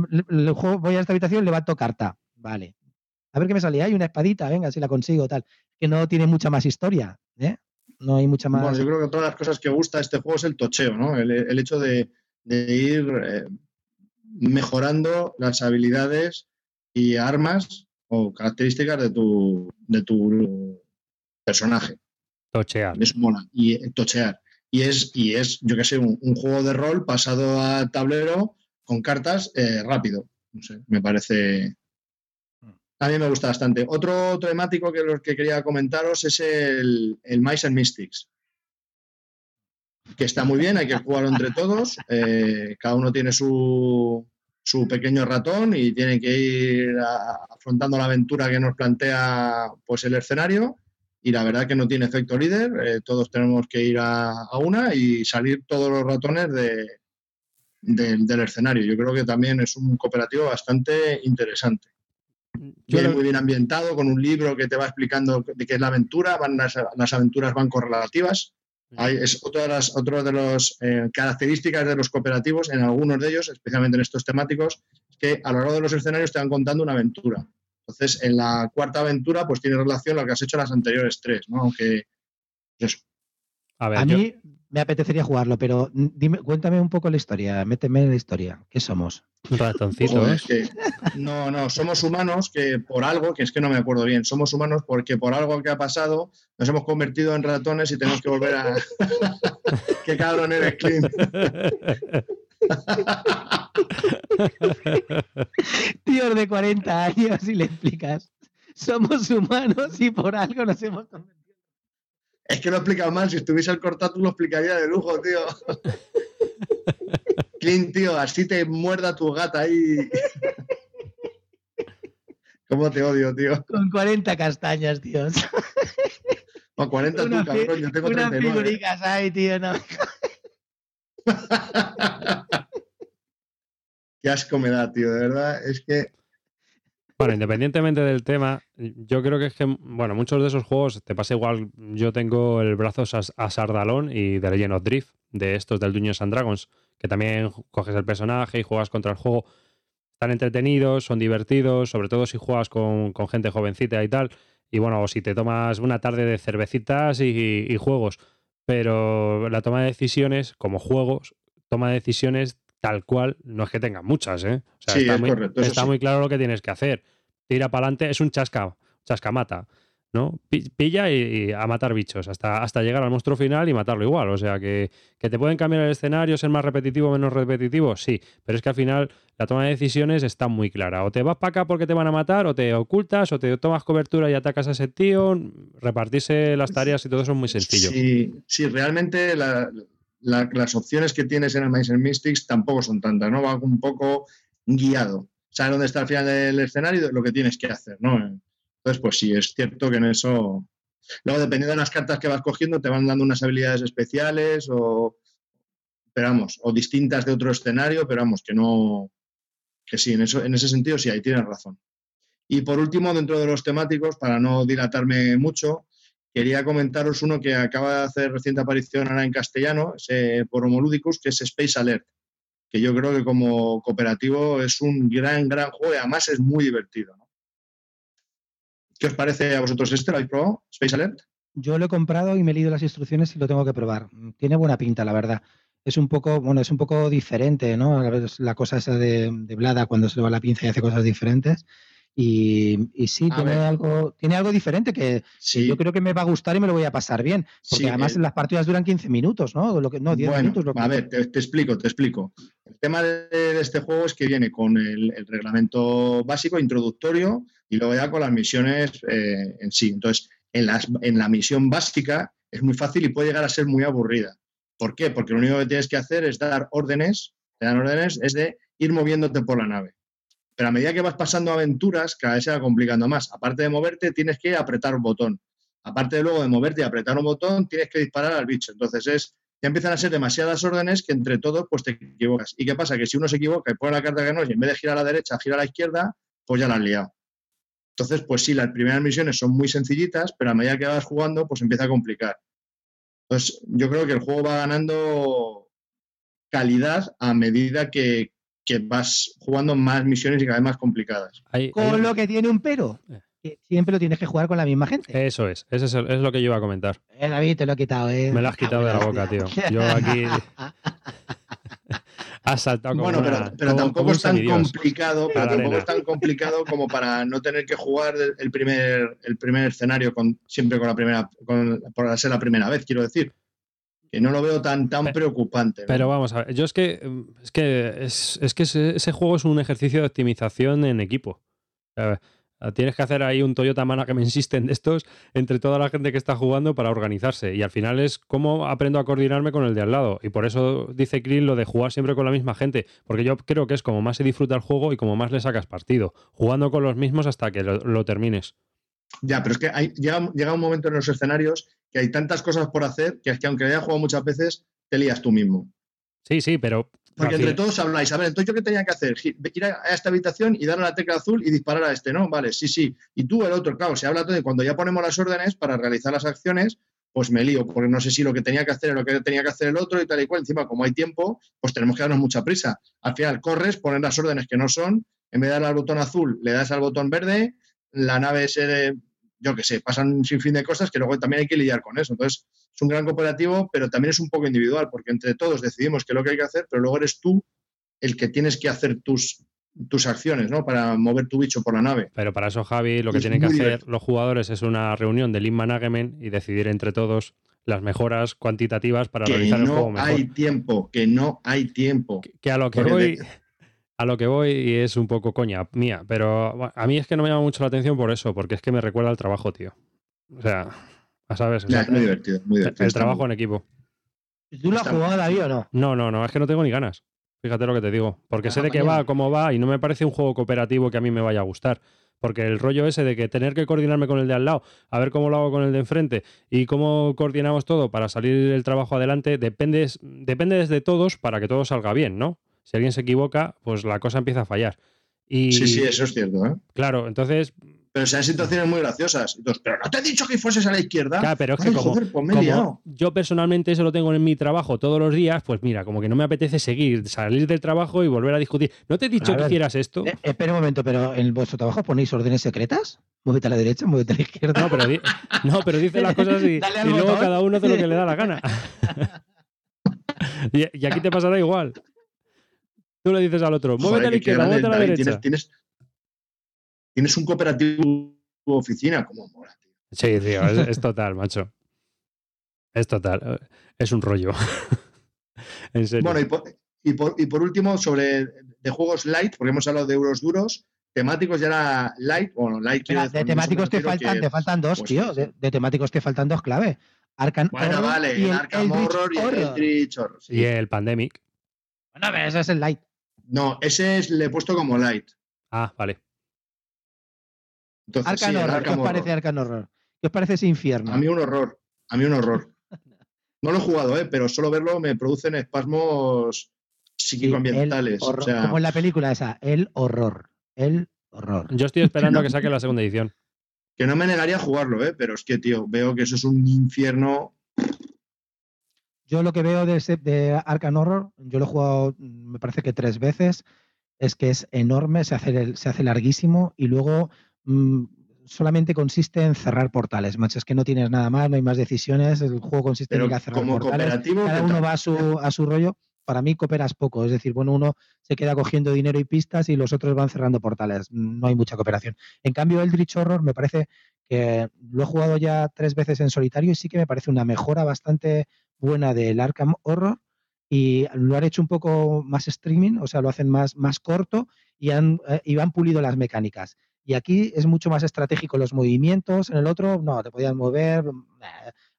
Le- juego- voy a esta habitación, levanto carta. Vale. A ver qué me sale. Hay una espadita, venga, si la consigo, tal. Que no tiene mucha más historia, ¿eh? No hay mucha más. Bueno, yo creo que todas las cosas que gusta este juego es el tocheo, ¿no? El, el hecho de, de ir eh, mejorando las habilidades y armas o características de tu, de tu personaje. Tochear. Eso mola. Y eh, tochear. Y es, y es yo qué sé, un, juego de rol pasado a tablero con cartas eh, rápido. No sé, me parece. A mí me gusta bastante. Otro temático que, los que quería comentaros es el, el Mice and Mystics. Que está muy bien, hay que jugarlo entre todos. eh, cada uno tiene su, su pequeño ratón y tiene que ir afrontando la aventura que nos plantea pues, el escenario. Y la verdad que no tiene efecto líder, eh, todos tenemos que ir a, una y salir todos los ratones de, del escenario. Yo creo que también es un cooperativo bastante interesante. Viene muy bien ambientado, con un libro que te va explicando de qué es la aventura, van las, aventuras van correlativas. Hay, es otra de las, de las eh, características de los cooperativos, en algunos de ellos, especialmente en estos temáticos, que a lo largo de los escenarios te van contando una aventura. Entonces, en la cuarta aventura, pues tiene relación a lo que has hecho en las anteriores tres, ¿no? Aunque. A, mí me apetecería jugarlo, pero dime, cuéntame un poco la historia, méteme en la historia. ¿Qué somos? Ratoncitos. no, no, somos humanos que por algo, que es que no me acuerdo bien, somos humanos porque por algo que ha pasado nos hemos convertido en ratones y tenemos que volver a. ¡Qué cabrón eres, Clint! Tíos de 40 años y le explicas, somos humanos y por algo nos hemos convertido. Es que lo he explicado mal, si estuviese al cortado lo explicaría de lujo, tío. Clint, tío, así te muerda tu gata ahí. ¿Cómo te odio, tío? Con 40 castañas, tío. Con 40 tú, cabrón, yo tengo 39. Unas ahí, tío, no. Qué asco me da, tío, de verdad. Es que. Bueno, independientemente del tema, yo creo que es que, bueno, muchos de esos juegos te pasa igual. Yo tengo el brazo a Sardalón y The Legend of Drift, de estos del Dungeons and Dragons, que también coges el personaje y juegas contra el juego. Están entretenidos, son divertidos, sobre todo si juegas con, gente jovencita y tal. Y bueno, si te tomas una tarde de cervecitas y juegos pero la toma de decisiones, como juegos, toma de decisiones tal cual, no es que tengan muchas, ¿eh? sí, está, es muy, correcto, está muy claro lo que tienes que hacer. Tira para adelante, es un chasca, chascamata. ¿No? Pilla y, a matar bichos hasta, hasta llegar al monstruo final y matarlo igual. O sea, que, que, te pueden cambiar el escenario, ser más repetitivo o menos repetitivo, sí, pero es que al final la toma de decisiones está muy clara. O te vas para acá porque te van a matar, o te ocultas, o te tomas cobertura y atacas a ese tío, repartirse las tareas y todo eso es muy sencillo. Sí, sí realmente las opciones que tienes en el Mice Mystics tampoco son tantas, ¿no? Va un poco guiado. Sabes dónde está el final del escenario y lo que tienes que hacer, ¿no? Entonces, pues sí, es cierto que en eso. Luego, dependiendo de las cartas que vas cogiendo, te van dando unas habilidades especiales o. Pero o distintas de otro escenario, pero vamos, que no. Que sí, en, eso, en ese sentido sí, ahí tienes razón. Y por último, dentro de los temáticos, para no dilatarme mucho, quería comentaros uno que acaba de hacer reciente aparición ahora en castellano, ese, por Homoludicus, que es Space Alert, que yo creo que como cooperativo es un gran, gran juego y además es muy divertido. ¿Qué os parece a vosotros este? ¿Lo habéis probado? ¿Space Alert? Yo lo he comprado y me he leído las instrucciones y lo tengo que probar. Tiene buena pinta, la verdad. Es un poco, bueno, es un poco diferente, ¿no? La cosa esa de, de Blada cuando se le va la pinza y hace cosas diferentes. Y, sí, tiene algo, tiene algo diferente que, yo creo que me va a gustar y me lo voy a pasar bien. Porque además las partidas duran 15 minutos, ¿no? Lo que, no, 10 minutos. a ver, te, explico, te explico. El tema de, este juego es que viene con el, reglamento básico, introductorio, y luego ya con las misiones eh, en sí. Entonces, en, las, en la misión básica es muy fácil y puede llegar a ser muy aburrida. ¿Por qué? Porque lo único que tienes que hacer es dar órdenes, te dan órdenes, es de ir moviéndote por la nave. Pero a medida que vas pasando aventuras, cada vez se va complicando más. Aparte de moverte, tienes que apretar un botón. Aparte de luego de moverte y apretar un botón, tienes que disparar al bicho. Entonces es, ya empiezan a ser demasiadas órdenes que entre todos pues te equivocas. ¿Y qué pasa? Que si uno se equivoca y pone la carta que no y en vez de girar a la derecha, gira a la izquierda, pues ya la has liado. Entonces, pues sí, las primeras misiones son muy sencillitas, pero a medida que vas jugando, pues empieza a complicar. Entonces, yo creo que el juego va ganando calidad a medida que, que vas jugando más misiones y cada vez más complicadas. con lo que tiene un pero. Eh. Que siempre lo tienes que jugar con la misma gente. Eso es, eso es, lo que yo iba a comentar. Eh, David, te lo he quitado, eh. Me lo has quitado de la boca, tío. Yo aquí. has saltado como Bueno, pero, tampoco es tan complicado, pero tampoco es tan complicado como para no tener que jugar el primer, el primer escenario con, siempre con la primera, con, por ser la primera vez, quiero decir que no lo veo tan, tan preocupante. Pero vamos a ver, yo es que es que, es, que ese, juego es un ejercicio de optimización en equipo. Tienes que hacer ahí un Toyota Mana que me insisten de estos entre toda la gente que está jugando para organizarse. Y al final es cómo aprendo a coordinarme con el de al lado. Y por eso dice Krill lo de jugar siempre con la misma gente. Porque yo creo que es como más se disfruta el juego y como más le sacas partido. Jugando con los mismos hasta que lo termines. Ya, pero es que hay, llega, llega un momento en los escenarios que hay tantas cosas por hacer que es que aunque haya jugado muchas veces, te lías tú mismo. Sí, sí, pero. Porque entre todos habláis, a ver, entonces yo qué tenía que hacer, ir a esta habitación y darle a la tecla azul y disparar a este, ¿no? Vale, sí, sí. Y tú el otro, claro, se habla todo y cuando ya ponemos las órdenes para realizar las acciones, pues me lío, porque no sé si lo que tenía que hacer es lo que tenía que hacer el otro y tal y cual. Encima, como hay tiempo, pues tenemos que darnos mucha prisa. Al final corres, pones las órdenes que no son, en vez de darle al botón azul, le das al botón verde, la nave se, yo qué sé, pasan un sinfín de cosas que luego también hay que lidiar con eso. Entonces, es un gran cooperativo, pero también es un poco individual, porque entre todos decidimos qué es lo que hay que hacer, pero luego eres tú el que tienes que hacer tus, tus acciones, ¿no? Para mover tu bicho por la nave. Pero para eso, Javi, lo que Es tienen que hacer divertido. los jugadores es una reunión de Lean Management y decidir entre todos las mejoras cuantitativas para Que realizar el juego no mejor. hay tiempo, que no hay tiempo. Que- que a lo que Porque voy de- a lo que voy y es un poco coña mía, pero a mí es que no me llama mucho la atención por eso, porque es que me recuerda al trabajo, tío. O sea, ¿sabes? O Ya, sea, es muy divertido, muy el, divertido. el trabajo muy- en equipo. ¿Tú lo has jugado, David, o no? No, no, no, es que no tengo ni ganas. Fíjate lo que te digo. Porque Ah, sé de qué va, cómo va, y no me parece un juego cooperativo que a mí me vaya a gustar. Porque el rollo ese de que tener que coordinarme con el de al lado, a ver cómo lo hago con el de enfrente y cómo coordinamos todo para salir el trabajo adelante, depende, depende desde todos para que todo salga bien, ¿no? Si alguien se equivoca, pues la cosa empieza a fallar. Y Sí, sí, eso es cierto, ¿eh? claro, entonces, Pero sean situaciones muy graciosas. Entonces, pero no te he dicho que fueses a la izquierda. claro, pero es que Ay, como, joder, pues como yo personalmente eso lo tengo en mi trabajo todos los días, pues mira, como que no me apetece seguir, salir del trabajo y volver a discutir. ¿No te he dicho A que ver, hicieras esto? Eh, espera un momento, pero ¿en vuestro trabajo ponéis órdenes secretas? Muévete a la derecha, muévete a la izquierda. No, pero, di- no, pero dice las cosas y, y luego botón. cada uno hace lo que le da la gana. y, y aquí te pasará igual. Tú le dices al otro, muévete Joder, a la izquierda, muévete a la derecha. Tienes, tienes, tienes un cooperativo tu oficina, como mola, tío. Sí, tío, es, es total, macho. Es total. Es un rollo. en serio. Bueno, y por, y, por, y por último, sobre de juegos light, porque hemos hablado de euros duros, temáticos ya era light, bueno, light Mira, de temáticos te faltan, que- te faltan dos, pues, tío. De, de temáticos te faltan dos clave. Arcan Bueno, Horror vale, y el el Arkham Eldritch Horror y el. Eldritch Horror. sí. y el Pandemic. Bueno, pero ese es el light. No, ese es, le he puesto como light. Ah, vale. Entonces, Arcan sí, Horror. ¿Qué os parece Horror. Arcan Horror? ¿Qué os parece ese infierno? A mí un horror, a mí un horror. No lo he jugado, ¿eh? pero solo verlo me producen espasmos Sí, o sea, Como en la película esa, el horror. El horror. Yo estoy esperando a que saque la segunda edición. que no me negaría a jugarlo, ¿eh? pero es que, tío, veo que eso es un infierno. Yo lo que veo de, ese- de Arkham Horror, yo lo he jugado, me parece que tres veces, es que es enorme, se hace, el- se hace larguísimo y luego mm, solamente consiste en cerrar portales, macho. Es que no tienes nada más, no hay más decisiones, el juego consiste Pero en ir a cerrar como portales. cooperativo, Cada ¿qué uno va a su, a su rollo. Para mí cooperas poco, es decir, bueno, uno se queda cogiendo dinero y pistas y los otros van cerrando portales. No hay mucha cooperación. En cambio, el Eldritch Horror me parece que lo he jugado ya tres veces en solitario y sí que me parece una mejora bastante buena del Arkham Horror y lo han hecho un poco más streaming, o sea, lo hacen más, más corto y han, eh, y han pulido las mecánicas. Y aquí es mucho más estratégico los movimientos, en el otro no, te podías mover.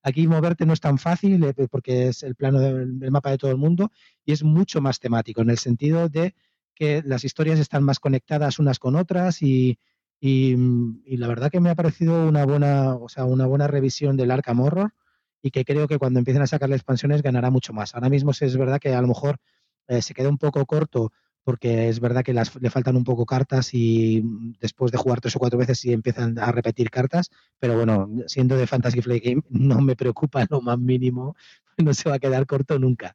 Aquí moverte no es tan fácil eh, porque es el plano del, mapa de todo el mundo y es mucho más temático en el sentido de que las historias están más conectadas unas con otras y, la verdad que me ha parecido una buena, o sea, una buena revisión del Arkham Horror y que creo que cuando empiecen a sacar las expansiones ganará mucho más. Ahora mismo es verdad que a lo mejor eh, se queda un poco corto porque es verdad que las, le faltan un poco cartas y mm, después de jugar tres o cuatro veces sí empiezan a repetir cartas, pero bueno, siendo de Fantasy Flight Game no me preocupa lo más mínimo, no se va a quedar corto nunca.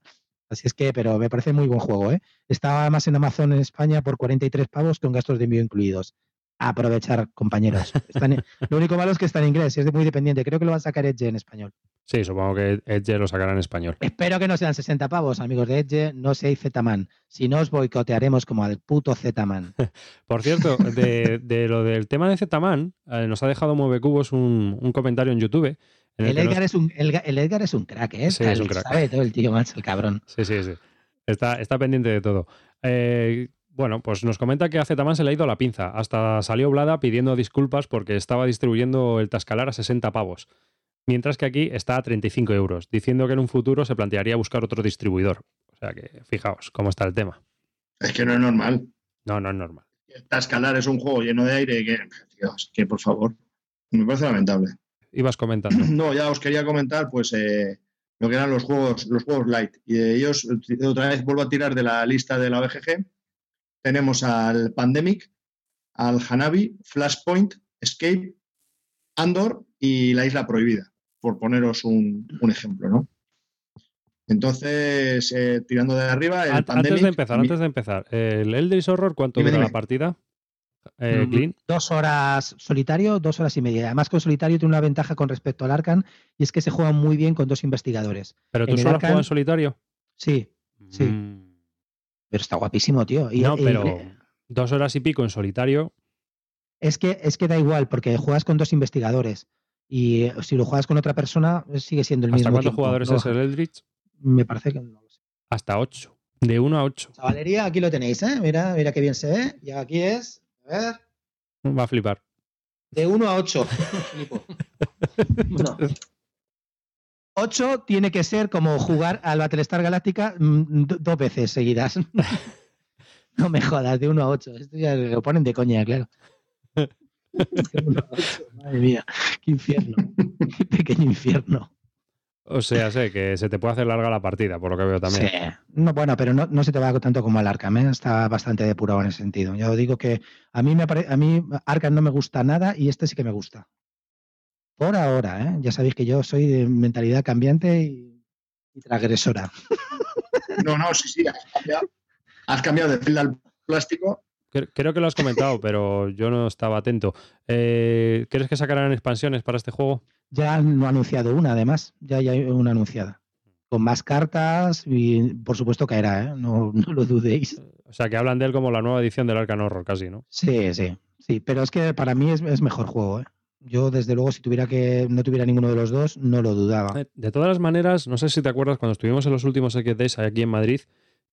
Así es que, pero me parece muy buen juego, ¿eh? Está más en Amazon en España por 43 pavos con gastos de envío incluidos. Aprovechar, compañeros. Están lo único malo es que está en inglés, y es muy dependiente. Creo que lo va a sacar Edge en español. Sí, supongo que Edge lo sacará en español. Espero que no sean 60 pavos, amigos de Edge. No seáis Z-Man. Si no, os boicotearemos como al puto Z-Man. Por cierto, de, de lo del tema de Zetaman, eh, nos ha dejado Mueve Cubos un, un comentario en YouTube. En el El que nos- Edgar, es un, el, el Edgar es un crack, ¿eh? Sí, es un crack. Sabe todo el tío, macho, el cabrón. Sí, sí, sí. Está, está pendiente de todo. Eh, bueno, pues nos comenta que a Zetaman se le ha ido la pinza. Hasta salió Blada pidiendo disculpas porque estaba distribuyendo el Tascalar a 60 pavos. Mientras que aquí está a 35 euros, diciendo que en un futuro se plantearía buscar otro distribuidor. O sea que fijaos cómo está el tema. Es que no es normal. No, no es normal. Tascalar es un juego lleno de aire que, que por favor. Me parece lamentable. Ibas comentando. No, ya os quería comentar, pues, eh, lo que eran los juegos, los juegos light. Y de ellos, otra vez vuelvo a tirar de la lista de la BGG. Tenemos al Pandemic, al Hanabi, Flashpoint, Escape, Andor y la Isla Prohibida, por poneros un, un ejemplo, ¿no? Entonces, eh, tirando de arriba, el An- Pandemic... antes de empezar, antes de empezar, ¿el Eldritch Horror cuánto Dime, dura la partida? Eh, Mm, Clean. Dos horas solitario, dos horas y media. Además, con solitario tiene una ventaja con respecto al Arcan y es que se juega muy bien con dos investigadores. ¿Pero tú en solo Arkham- en solitario? Sí, Sí. Mm, pero está guapísimo, tío. Y- no, y- pero dos horas y pico en solitario. Es que, es que da igual, porque juegas con dos investigadores. Y eh, si lo juegas con otra persona, sigue siendo el ¿Hasta mismo. cuántos tiempo. jugadores No, es el Eldritch? Me parece que no lo sé. Hasta ocho. De uno a ocho. Chavalería, aquí lo tenéis, ¿eh? Mira, mira qué bien se ve. Y aquí es. A ver. Va a flipar. De 1 a 8. Flipo. Bueno. 8 tiene que ser como jugar al Battlestar Galáctica mm, do- dos veces seguidas. No me jodas, de 1 a 8. Esto ya lo ponen de coña, claro. De 1 a 8, madre mía, qué infierno. Qué pequeño infierno. O sea, sé que se te puede hacer larga la partida, por lo que veo también. Sí. No, bueno, pero no, no se te va tanto como al Arkham, ¿eh? está bastante depurado en ese sentido. Ya os digo que a mí, me a mí Arkham no me gusta nada y este sí que me gusta. Por ahora, ¿eh? ya sabéis que yo soy de mentalidad cambiante y, y transgresora. No, no, sí, sí. Has cambiado, has cambiado de fila al plástico. Cre- Creo que lo has comentado, pero yo no estaba atento. Eh, ¿Crees que sacarán expansiones para este juego? Ya han anunciado una, además, ya, ya hay una anunciada. Con más cartas y por supuesto caerá, ¿eh? no, no lo dudéis. O sea, que hablan de él como la nueva edición del Arcan Horror, casi, ¿no? Sí, sí, sí, pero es que para mí es, es mejor juego. ¿eh? Yo, desde luego, si tuviera que no tuviera ninguno de los dos, no lo dudaba. Eh, De todas las maneras, no sé si te acuerdas cuando estuvimos en los últimos Days aquí en Madrid,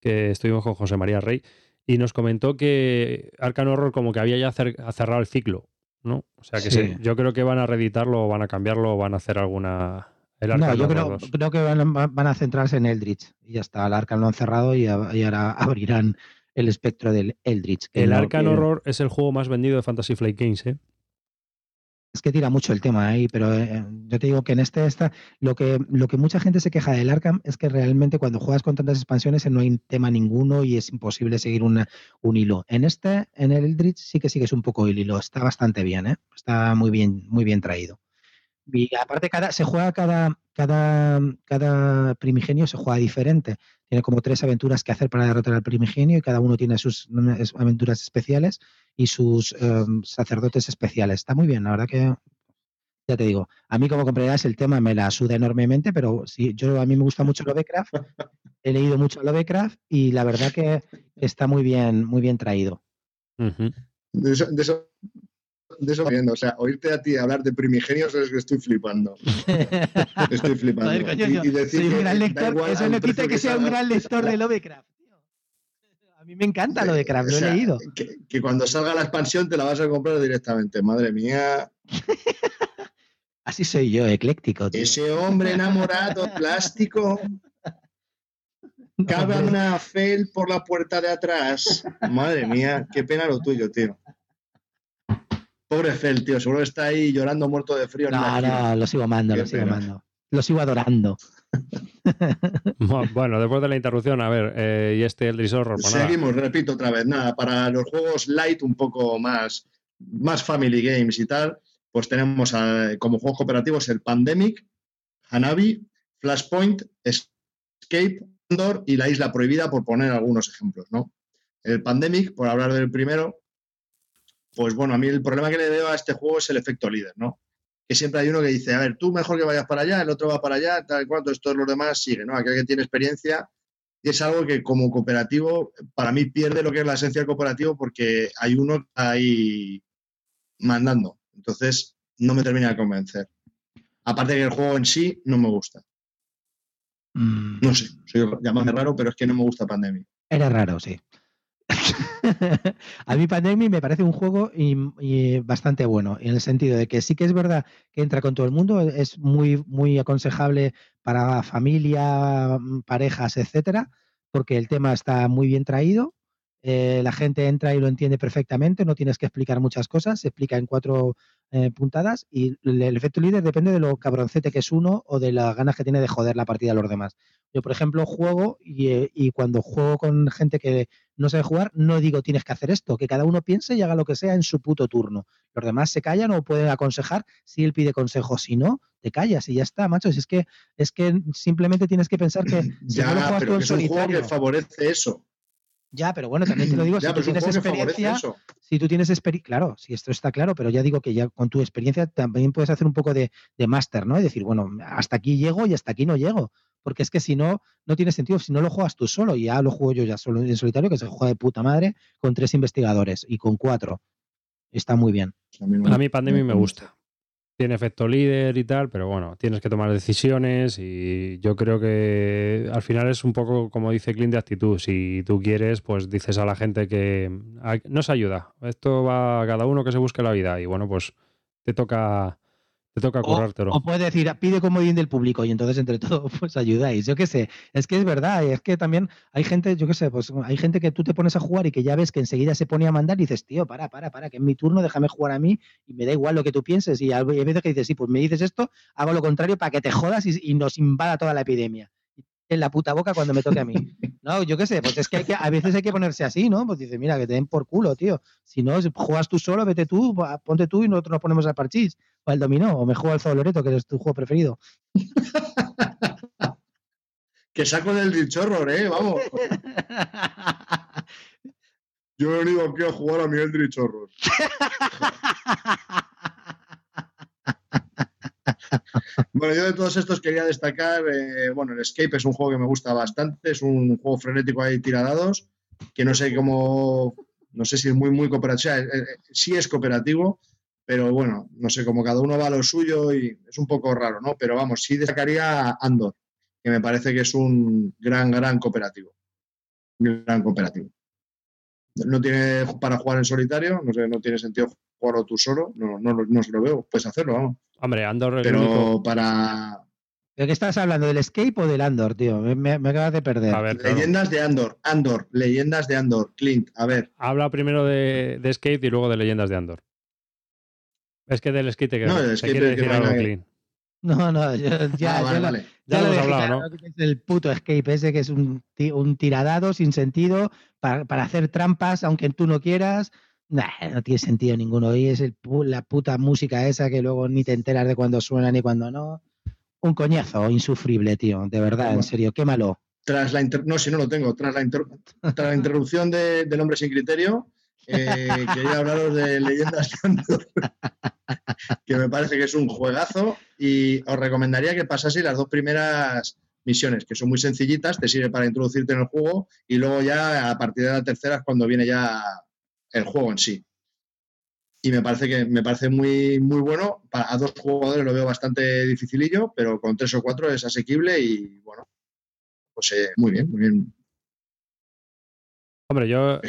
que estuvimos con José María Rey, y nos comentó que Arcan Horror como que había ya cerrado el ciclo, ¿no? O sea que Sí. yo creo que van a reeditarlo, o van a cambiarlo, o van a hacer alguna... El No, yo creo, 2. creo que van, van a centrarse en Eldritch. Y ya está, el Arkham lo han cerrado y, a- y ahora abrirán el espectro del Eldritch. El no Arcan Horror es el juego más vendido de Fantasy Flight Games, ¿eh? Es que tira mucho el tema ahí, pero eh, yo te digo que en este está lo que lo que mucha gente se queja del Arkham es que realmente cuando juegas con tantas expansiones no hay tema ninguno y es imposible seguir una- un hilo. En este, en el Eldritch sí que sigues un poco el hilo, está bastante bien, ¿eh? está muy bien, muy bien traído. Y aparte cada, se juega cada, cada, cada primigenio se juega diferente. Tiene como tres aventuras que hacer para derrotar al primigenio y cada uno tiene sus aventuras especiales y sus em, sacerdotes especiales. Está muy bien, la verdad que ya te digo, a mí como comprenderás el tema me la suda enormemente, pero sí, yo a mí me gusta mucho Lovecraft, he leído mucho Lovecraft y la verdad que está muy bien, muy bien traído. Ujú. De eso, de eso, de eso viendo. O sea, oírte a ti hablar de primigenios es que estoy flipando. Estoy flipando. Coño, Y- decir soy un gran lector, eso no quita que sea un gran lector de Lovecraft. A mí me encanta Lovecraft, lo he sea, leído. Que, que cuando salga la expansión te la vas a comprar directamente. Madre mía, Así soy yo, ecléctico. tío. ese hombre enamorado, plástico. Cabe una fel por la puerta de atrás. Madre mía, qué pena lo tuyo, tío. Pobre Fel, tío, seguro que está ahí llorando muerto de frío. en No, no, lo sigo amando, Qué lo sigo pena. amando. Lo sigo adorando. Bueno, después de la interrupción, a ver, eh, y este Eldritch Horror, pues nada. Seguimos, repito otra vez, nada, para los juegos light un poco más, más family games y tal, pues tenemos a- como juegos cooperativos el Pandemic, Hanabi, Flashpoint, Escape, Andor y La Isla Prohibida, por poner algunos ejemplos, ¿no? El Pandemic, por hablar del primero, pues bueno, a mí el problema que le veo a este juego es el efecto líder, ¿no? Que siempre hay uno que dice, a ver, tú mejor que vayas para allá, el otro va para allá, tal y cual, todos los demás siguen, ¿no? Aquel que tiene experiencia y es algo que como cooperativo para mí pierde lo que es la esencia del cooperativo porque hay uno ahí mandando. Entonces no me termina de convencer. Aparte que el juego en sí no me gusta. Mm, No sé, soy llamarme raro, pero es que no me gusta Pandemic. Era raro, sí. A mí Pandemic me parece un juego y, y bastante bueno, en el sentido de que sí que es verdad que entra con todo el mundo, es muy, muy aconsejable para familia, parejas, etcétera, porque el tema está muy bien traído eh, la gente entra y lo entiende perfectamente, no tienes que explicar muchas cosas, se explica en cuatro eh, puntadas y el, el efecto líder depende de lo cabroncete que es uno o de las ganas que tiene de joder la partida a los demás. Yo, por ejemplo, juego y, eh, y cuando juego con gente que no sabe jugar, no digo tienes que hacer esto, que cada uno piense y haga lo que sea en su puto turno. Los demás se callan o pueden aconsejar si él pide consejo, si no, te callas y ya está, macho. Si es que es que simplemente tienes que pensar que si no lo Ya, juegas tú en que es un juego que favorece eso. Ya, pero bueno, también te lo digo, Ya, si tú tienes experiencia, si tú tienes experiencia, claro, si esto está claro, pero ya digo que ya con tu experiencia también puedes hacer un poco de, de máster, ¿no? Y decir, bueno, hasta aquí llego y hasta aquí no llego. Porque es que si no, no tiene sentido. Si no lo juegas tú solo, y ya lo juego yo ya solo en solitario, que se juega de puta madre, con tres investigadores y con cuatro. Está muy bien. A mí, no- A mí Pandemic me gusta. Tiene efecto líder y tal, pero bueno, tienes que tomar decisiones y yo creo que al final es un poco como dice Clint de actitud. Si tú quieres, pues dices a la gente que "Ah, nos ayuda. Esto va a cada uno que se busque la vida y bueno, pues te toca te toca currártelo. o puedes decir, pide comodín del público y entonces entre todos pues ayudáis. Yo qué sé, es que es verdad, es que también hay gente, yo qué sé, pues hay gente que tú te pones a jugar y que ya ves que enseguida se pone a mandar y dices, tío, para, para, para, que es mi turno, déjame jugar a mí y me da igual lo que tú pienses. Y hay veces que dices, sí, pues me dices esto, hago lo contrario para que te jodas y, y nos invada toda la epidemia. En la puta boca cuando me toque a mí. No, yo qué sé, pues es que, hay que a veces hay que ponerse así, ¿no? Pues dices, mira, que te den por culo, tío. Si no, si juegas tú solo, vete tú, ponte tú y nosotros nos ponemos al parchís o al dominó, o me juego al Zoo Loreto, que es tu juego preferido. Que saco del Horror, ¿eh? Vamos. Yo he venido aquí a jugar a Miguel Horror. Bueno, yo de todos estos quería destacar, eh, bueno, el Escape es un juego que me gusta bastante, es un juego frenético ahí tiradados, que no sé cómo, no sé si es muy, muy cooperativo, o sea, eh, eh, sí es cooperativo, pero bueno, no sé, como cada uno va a lo suyo y es un poco raro, ¿no? Pero vamos, sí destacaría Andor, que me parece que es un gran, gran cooperativo. Un gran cooperativo. No tiene para jugar en solitario, no sé, no tiene sentido jugarlo tú solo, no, no, no se lo veo, puedes hacerlo, vamos. Hombre, Andor el Pero único- para ¿De qué estás hablando? ¿Del Escape o del Andor, tío? Me, me- me acabas de perder. A ver, claro. leyendas de Andor, Andor, leyendas de Andor, Clint, a ver, habla primero de, de Skate y luego de Leyendas de Andor. Es que del Skate te, No, del te Skate quiere es que decir no hay algo, nada que- Clint. No, no, yo- ya, Ah, vale, yo lo- vale. Ya lo hemos hablado, ¿no? el puto Escape ese que es un, un tiradado sin sentido para, para hacer trampas aunque tú no quieras. Nah, no tiene sentido ninguno. Y es el la puta música esa que luego ni te enteras de cuándo suena ni cuándo no. Un coñazo insufrible, tío. De verdad, en serio, quémalo. Tras la inter- no, si no lo tengo, tras la, inter- tras la interrupción de- del hombre sin criterio, eh, quería hablaros de leyendas de Andor, que me parece que es un juegazo y os recomendaría que pasaseis las dos primeras misiones, que son muy sencillitas, te sirve para introducirte en el juego y luego ya a partir de la tercera es cuando viene ya el juego en sí. Y me parece que me parece muy, muy bueno. Para a dos jugadores lo veo bastante dificilillo, pero con tres o cuatro es asequible y bueno, pues eh, muy bien, muy bien. Hombre, yo.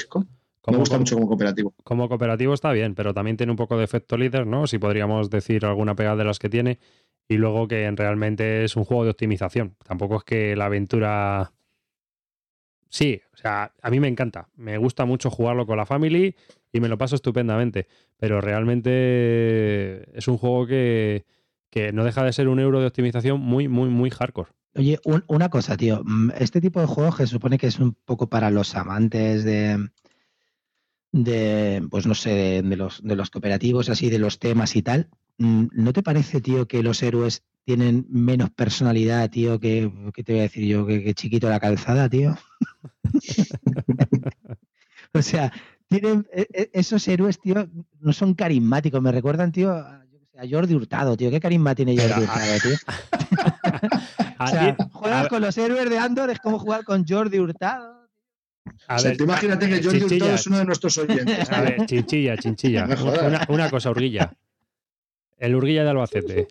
Me gusta mucho como cooperativo. como cooperativo está bien, pero también tiene un poco de efecto líder, ¿no? Si podríamos decir alguna pegada de las que tiene. Y luego que realmente es un juego de optimización. Tampoco es que la aventura. Sí, o sea, a mí me encanta. Me gusta mucho jugarlo con la family y me lo paso estupendamente. Pero realmente es un juego que, que no deja de ser un euro de optimización muy, muy, muy hardcore. Oye, un- una cosa, tío. mm, Este tipo de juegos que se supone que es un poco para los amantes de, de pues no sé, de los, de los cooperativos, así, de los temas y tal. Mm, ¿No te parece, tío, que los héroes tienen menos personalidad, tío, que, ¿qué te voy a decir yo? Que, que chiquito la calzada, tío. o sea, tienen e- e- esos héroes, tío, no son carismáticos. Me recuerdan, tío, a, yo qué sé, a Jordi Hurtado, tío. ¿Qué carisma tiene Jordi Pero, Hurtado, tío? O sea, juegas con los héroes de Andor, es como jugar con Jordi Hurtado. a O sea, ver, tú imagínate que Jordi Chinchilla, Hurtado es uno de nuestros oyentes. A ver, chinchilla, chinchilla. No una cosa, Urguilla. El Urguilla de Albacete.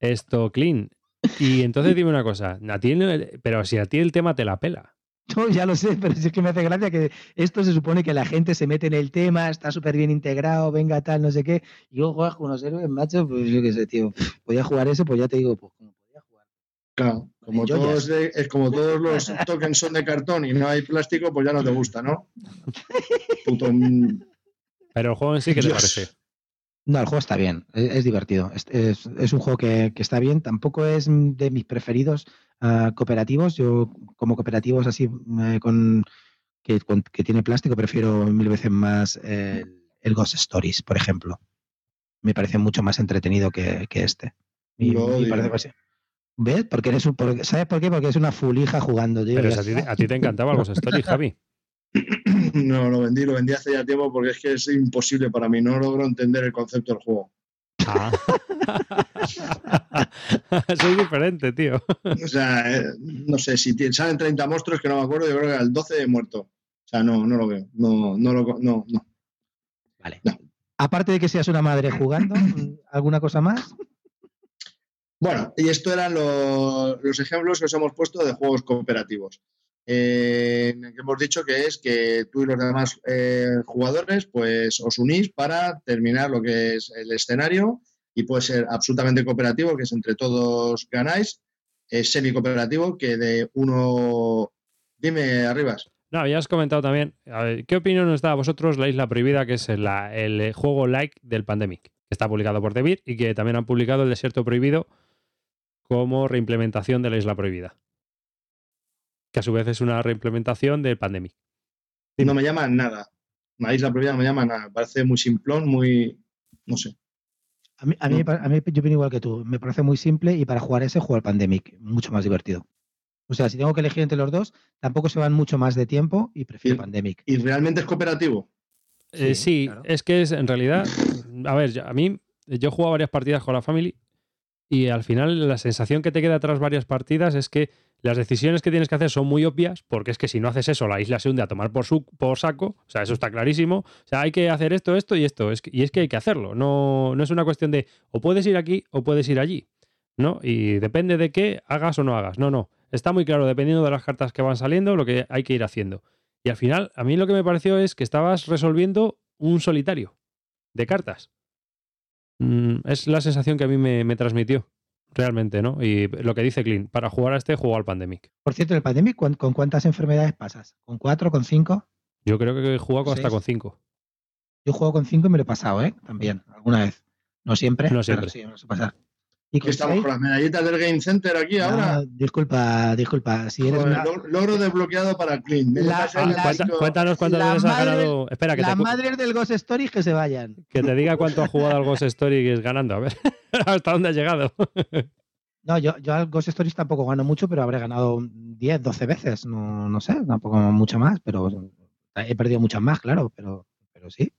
Esto, clean. Y entonces dime una cosa. A ti el- pero si a ti el tema te la pela. No, ya lo sé, pero sí es que me hace gracia que esto se supone que la gente se mete en el tema, está súper bien integrado, venga tal, no sé qué. Y yo juego con unos héroes, macho, pues yo qué sé, tío. Podía jugar eso, pues ya te digo, pues como podía jugar. Claro, como todos, es como todos los tokens son de cartón y no hay plástico, pues ya no te gusta, ¿no? Pero el juego en sí, ¿qué te parece? No, el juego está bien, es, divertido. Es, un juego que, está bien. Tampoco es de mis preferidos ah, cooperativos. Yo, como cooperativos así eh, con, que, tiene plástico, prefiero mil veces más el Ghost Stories, por ejemplo. Me parece mucho más entretenido que, este. ¿Ves? Porque eres un, ¿Sabes por qué? Porque es una fulija jugando. Pero a ti, a ti, te encantaba el Ghost Stories, Javi. No, lo vendí, lo vendí hace ya tiempo porque es que es imposible para mí. No logro entender el concepto del juego. Ah. Soy diferente, tío. O sea, eh, no sé, si salen 30 monstruos que no me acuerdo, yo creo que al 12 he muerto. O sea, no, no lo veo. No, no lo no, no. Vale. Aparte de que seas una madre jugando, ¿alguna cosa más? Bueno, y esto eran los ejemplos que os hemos puesto de juegos cooperativos. Eh, hemos dicho que es que tú y los demás eh, jugadores pues os unís para terminar lo que es el escenario y puede ser absolutamente cooperativo, que es entre todos ganáis, es semi cooperativo, que de uno... Dime, Arribas. No, ya has comentado también. ¿Qué opinión nos da a vosotros la Isla Prohibida, que es el juego like del Pandemic? Que está publicado por Debir y que también han publicado El Desierto Prohibido como reimplementación de la Isla Prohibida que a su vez es una reimplementación de Pandemic. no me llama nada. La isla prohibida no me llama nada. Parece muy simplón, muy. No sé. A mí, a mí, yo opino igual que tú. Me parece muy simple y para jugar ese, jugar Pandemic. Mucho más divertido. O sea, si tengo que elegir entre los dos, tampoco se van mucho más de tiempo y prefiero Pandemic. ¿Y realmente es cooperativo? Eh, sí, es que es en realidad. A ver, a mí, yo he jugado varias partidas con la Family y al final la sensación que te queda tras varias partidas es que las decisiones que tienes que hacer son muy obvias, porque es que si no haces eso, la isla se hunde a tomar por, su, por saco. O sea, eso está clarísimo. O sea, hay que hacer esto, esto y esto. Es y es que hay que hacerlo. No, no es una cuestión de o puedes ir aquí o puedes ir allí. ¿No? Y depende de qué hagas o no hagas. No, no. Está muy claro, dependiendo de las cartas que van saliendo, lo que hay que ir haciendo. Y al final, a mí lo que me pareció es que estabas resolviendo un solitario de cartas. Mm, es la sensación que a mí me transmitió realmente, ¿no? Y lo que dice Clint, para jugar a este, juego al Pandemic. Por cierto, ¿el Pandemic con, cuántas enfermedades pasas? ¿Con cuatro, con cinco? Yo creo que he jugado hasta con cinco. Yo juego con cinco y me lo he pasado, ¿eh? También, alguna vez. No siempre, no siempre. sí, me lo he pasado. ¿Y estamos con las medallitas del Game Center aquí ahora? Disculpa, disculpa. Si eres Logro desbloqueado para Clint. cuéntanos cuántas veces has ganado. Espera, que las madres del Ghost Story que se vayan. Que te diga cuánto ha jugado al Ghost Story ganando. A ver, hasta dónde ha llegado. no, yo, yo al Ghost Stories tampoco gano mucho, pero habré ganado 10, 12 veces. No, no sé, tampoco mucho más, pero he perdido muchas más, claro, pero, pero sí,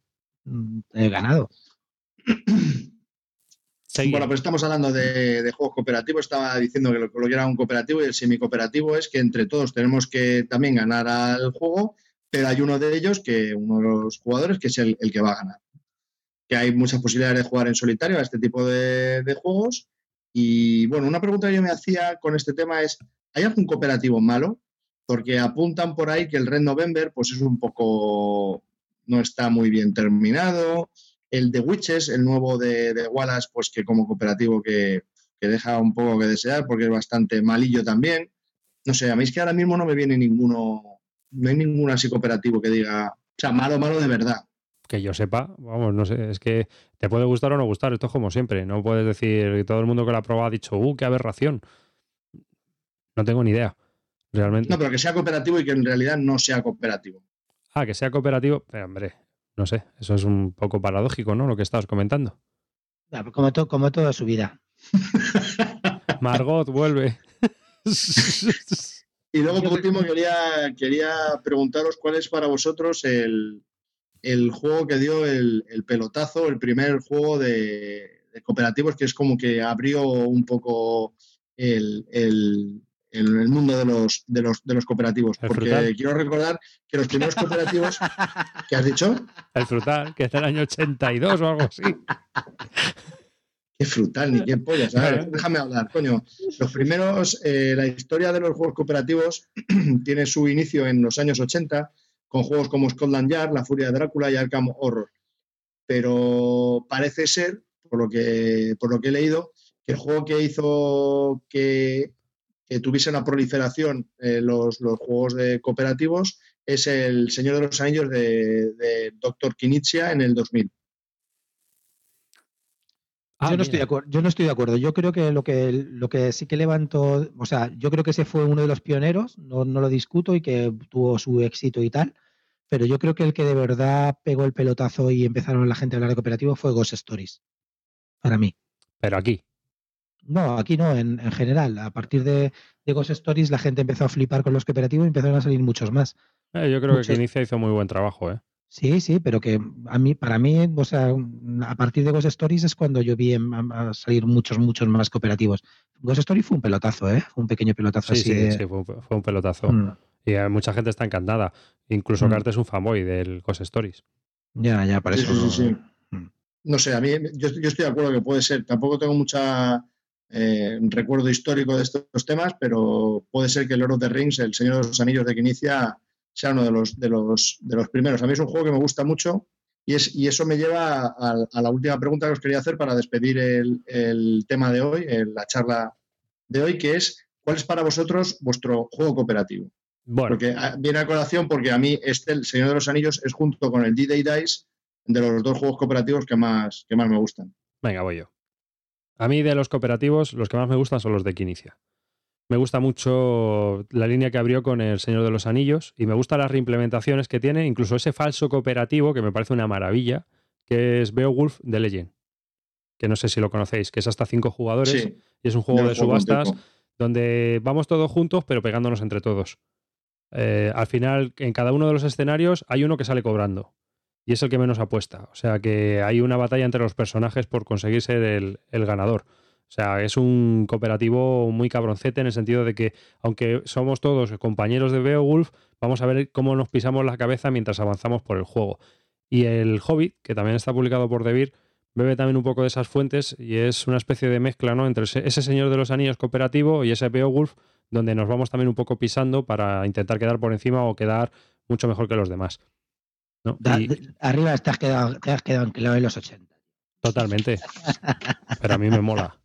mm, he ganado. Bueno, pero estamos hablando de, juegos cooperativos. Estaba diciendo que lo, que era un cooperativo y el semi-cooperativo es que entre todos tenemos que también ganar al juego, pero hay uno de ellos, que uno de los jugadores, que es el, que va a ganar. Que hay muchas posibilidades de jugar en solitario a este tipo de, juegos. Y bueno, una pregunta que yo me hacía con este tema es, ¿hay algún cooperativo malo? Porque apuntan por ahí que el Red November pues es un poco, no está muy bien terminado, el de Witches, el nuevo de, Wallace, pues que como cooperativo que, deja un poco que desear porque es bastante malillo también. No sé, a mí es que ahora mismo no me viene ninguno, no hay ninguno así cooperativo que diga, o sea, malo, malo de verdad. Que yo sepa, vamos, no sé, es que te puede gustar o no gustar, esto es como siempre, no puedes decir que todo el mundo que lo ha probado ha dicho, uh, qué aberración. No tengo ni idea, realmente. No, pero que sea cooperativo y que en realidad no sea cooperativo. Ah, que sea cooperativo, pero hombre, no sé, eso es un poco paradójico, ¿no? Lo que estabas comentando. Como, como toda su vida. Margot vuelve. y luego, por último, quería, quería preguntaros cuál es para vosotros el, juego que dio el, pelotazo, el primer juego de, de, cooperativos, que es como que abrió un poco el, el mundo de los, de los, de los cooperativos. porque quiero recordar que los primeros cooperativos. ¿Qué has dicho? El frutal, que es del año 82 o algo así. Qué frutal, ni qué pollas. A ver, déjame hablar, coño. Los primeros, eh, la historia de los juegos cooperativos tiene su inicio en los años 80 con juegos como Scotland Yard, La Furia de Drácula y Arkham Horror. Pero parece ser, por lo que, por lo que he leído, que el juego que hizo que que tuviese una proliferación en los, juegos de cooperativos es el Señor de los Anillos de, de Dr. Kinichia en el 2000. Ah, yo, no estoy de acuerdo, yo no estoy de acuerdo. Yo creo que lo que lo que sí que levantó, o sea, yo creo que ese fue uno de los pioneros, no, lo discuto y que tuvo su éxito y tal, pero yo creo que el que de verdad pegó el pelotazo y empezaron la gente a hablar de cooperativo fue Ghost Stories, para mí. Pero aquí. No, aquí no, en, general. A partir de, Ghost Stories la gente empezó a flipar con los cooperativos y empezaron a salir muchos más. Eh, yo creo que Inicia hizo muy buen trabajo, ¿eh? Sí, sí, pero que a mí, para mí, o sea, a partir de Ghost Stories es cuando yo vi a, salir muchos, muchos más cooperativos. Ghost Stories fue un pelotazo, ¿eh? Fue un pequeño pelotazo sí, así. Sí, sí, fue un, pelotazo. Mm. Y mucha gente está encantada. Incluso mm. es un fanboy del Ghost Stories. Ya, ya, para eso. Sí, sí, mm. No sé, a mí, yo, estoy de acuerdo que puede ser. Tampoco tengo mucha eh, recuerdo histórico de estos temas, pero puede ser que el Lord of the Rings, el Señor de los Anillos de que inicia sea uno de los, de los, de los primeros. A mí es un juego que me gusta mucho y, es, y eso me lleva a, la última pregunta que os quería hacer para despedir el, tema de hoy, la charla de hoy, que es, ¿cuál es para vosotros vuestro juego cooperativo? Bueno. Porque ah, viene a colación porque a mí este, El Señor de los Anillos, es junto con el D-Day Dice de los dos juegos cooperativos que más, que más me gustan. Venga, voy yo. A mí de los cooperativos, los que más me gustan son los de Quinicia. Me gusta mucho la línea que abrió con El Señor de los Anillos y me gustan las reimplementaciones que tiene, incluso ese falso cooperativo que me parece una maravilla, que es Beowulf de Legend. Que no sé si lo conocéis, que es hasta cinco jugadores y es un juego de subastas donde vamos todos juntos pero pegándonos entre todos. Eh, al final, en cada uno de los escenarios hay uno que sale cobrando y es el que menos apuesta. O sea que hay una batalla entre los personajes por conseguir ser el ganador. O sea, es un cooperativo muy cabroncete en el sentido de que, aunque somos todos compañeros de Beowulf, vamos a ver cómo nos pisamos la cabeza mientras avanzamos por el juego. Y el Hobbit, que también está publicado por Devir, bebe también un poco de esas fuentes y es una especie de mezcla ¿no? entre ese, Señor de los Anillos cooperativo y ese Beowulf, donde nos vamos también un poco pisando para intentar quedar por encima o quedar mucho mejor que los demás. Arriba te has quedado, te has quedado en los 80. Totalmente. Pero a mí me mola.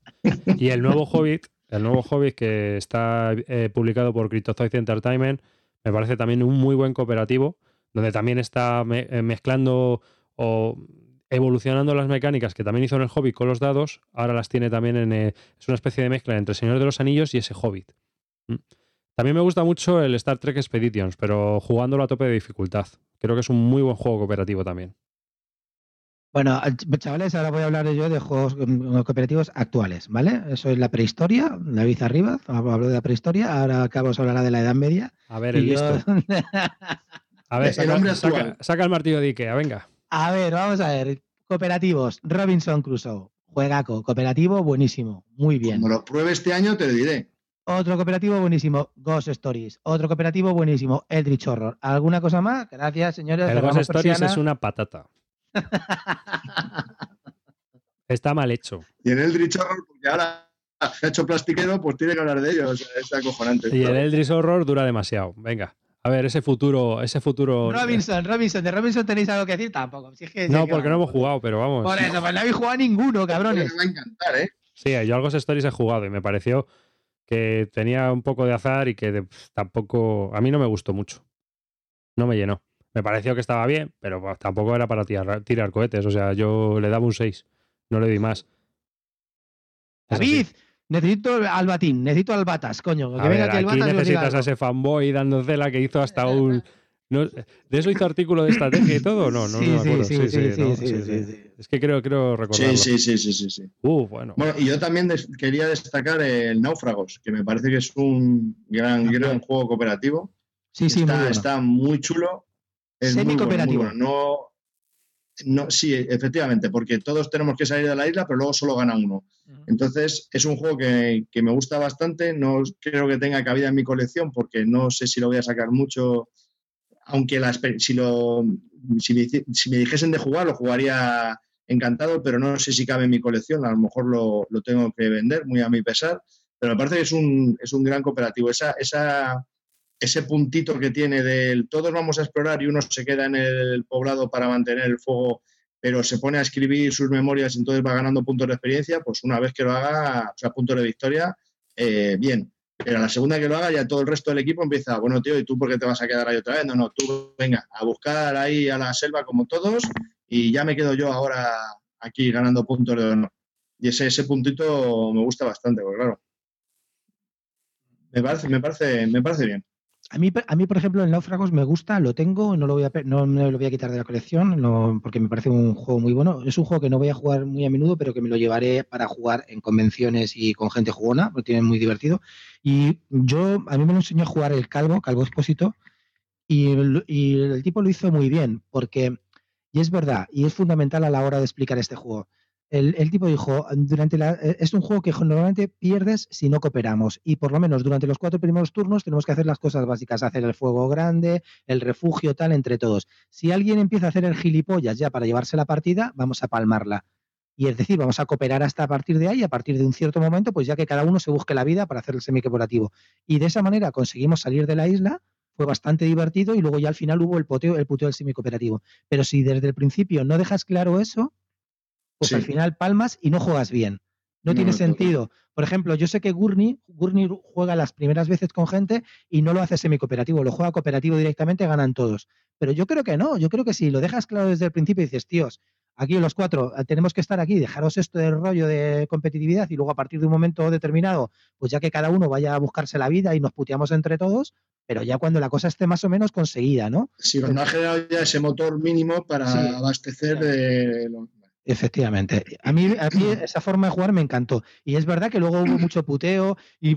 Y el nuevo Hobbit, el nuevo Hobbit que está eh, publicado por Cryptozoic Entertainment, me parece también un muy buen cooperativo, donde también está eh, mezclando o evolucionando las mecánicas que también hizo en el Hobbit con los dados, ahora las tiene también en... Eh, es una especie de mezcla entre Señor de los Anillos y ese Hobbit. Mm. También me gusta mucho el Star Trek Expeditions, pero jugándolo a tope de dificultad. Creo que es un muy buen juego cooperativo también. Bueno, chavales, ahora voy a hablar yo de juegos mm, cooperativos actuales, ¿vale? Eso es la prehistoria, David arriba, hablo de la prehistoria, ahora acabo de hablar de la Edad Media. A ver, el listo. a ver, saca, el martillo de Ikea, venga. A ver, vamos a ver. Cooperativos, Robinson Crusoe, juegaco, cooperativo buenísimo, muy bien. Cuando lo pruebe este año te lo diré. Otro cooperativo buenísimo, Ghost Stories. Otro cooperativo buenísimo, Eldritch Horror. ¿Alguna cosa más? Gracias, señores. El Ghost Stories es una patata. Está mal hecho. Y en el Horror, porque ahora ha hecho plastiquero, pues tiene que hablar de ellos. Está acojonante. Y el Eldritch Horror dura demasiado. Venga. A ver, ese futuro, ese futuro. Robinson, Robinson, de Robinson tenéis algo que decir tampoco. no, porque no hemos jugado, pero vamos. Por eso, pues no habéis jugado a ninguno, cabrones. Me va a encantar, ¿eh? Sí, yo algo Stories he jugado y me pareció que tenía un poco de azar y que tampoco. A mí no me gustó mucho. No me llenó. Me pareció que estaba bien, pero tampoco era para tirar, cohetes. O sea, yo le daba un 6. No le di más. David, necesito albatín, necesito albatas, coño. Que venga aquí necesitas a ese fanboy dándosela que hizo hasta un. ¿De eso hizo artículo de estrategia y todo? No, no, no Sí, sí, sí, sí, Es que creo, creo recordarlo. Sí, sí, sí, sí, sí. Uh, bueno. Bueno, y yo también quería destacar el Náufragos, que me parece que es un gran, gran juego cooperativo. Sí, sí, está, está muy chulo Semi-cooperativo. No, no, sí, efectivamente, porque todos tenemos que salir de la isla, pero luego solo gana uno. Entonces, es un juego que, me gusta bastante. No creo que tenga cabida en mi colección porque no sé si lo voy a sacar mucho. Aunque la, si, si, me, dijesen de jugar, lo jugaría encantado, pero no sé si cabe en mi colección. A lo mejor lo, lo tengo que vender, muy a mi pesar. Pero me parece que es un, es un gran cooperativo. Esa, esa ese puntito que tiene del todos vamos a explorar y uno se queda en el poblado para mantener el fuego, pero se pone a escribir sus memorias y entonces va ganando puntos de experiencia, pues una vez que lo haga, o sea, puntos de victoria, eh, bien. Pero la segunda que lo haga, ya todo el resto del equipo empieza, bueno, tío, ¿y tú por qué te vas a quedar ahí otra vez? No, no, tú venga, a buscar ahí a la selva como todos y ya me quedo yo ahora aquí ganando puntos de honor. Y ese, ese puntito me gusta bastante, porque claro, me parece, me parece, me parece bien. A mí, a mí, por ejemplo, el Náufragos me gusta, lo tengo, no, lo voy a, no lo voy a quitar de la colección porque me parece un juego muy bueno. Es un juego que no voy a jugar muy a menudo, pero que me lo llevaré para jugar en convenciones y con gente jugona, porque tiene muy divertido. Y yo, a mí me lo enseñó a jugar el Calvo, Calvo Expósito, y y el tipo lo hizo muy bien, porque, y es verdad, y es fundamental a la hora de explicar este juego el, tipo dijo, durante la, eh, es un juego que normalmente pierdes si no cooperamos y por lo menos durante los cuatro primeros turnos tenemos que hacer las cosas básicas, hacer el fuego grande, el refugio tal, entre todos. Si alguien empieza a hacer el gilipollas ya para llevarse la partida, vamos a palmarla. Y es decir, vamos a cooperar hasta a partir de ahí, a partir de un cierto momento, pues ya que cada uno se busque la vida para hacer el semi-cooperativo. Y de esa manera conseguimos salir de la isla, fue bastante divertido y luego ya al final hubo el, poteo, el puteo del semi-cooperativo. Pero si desde el principio no dejas claro eso, pues al final palmas y no juegas bien. No, tiene sentido. Por ejemplo, yo sé que Gurney, Gurney juega las primeras veces con gente y no lo hace semi-cooperativo, lo juega cooperativo directamente, ganan todos. Pero yo creo que no, yo creo que si lo dejas claro desde el principio y dices, tíos, aquí los cuatro eh, tenemos que estar aquí, dejaros esto del rollo de competitividad y luego a partir de un momento determinado, pues ya que cada uno vaya a buscarse la vida y nos puteamos entre todos, pero ya cuando la cosa esté más o menos conseguida, ¿no? Sí, nos ha generado ya ese motor mínimo para abastecer de, Efectivamente. A mí, a mí esa forma de jugar me encantó. Y es verdad que luego hubo mucho puteo y,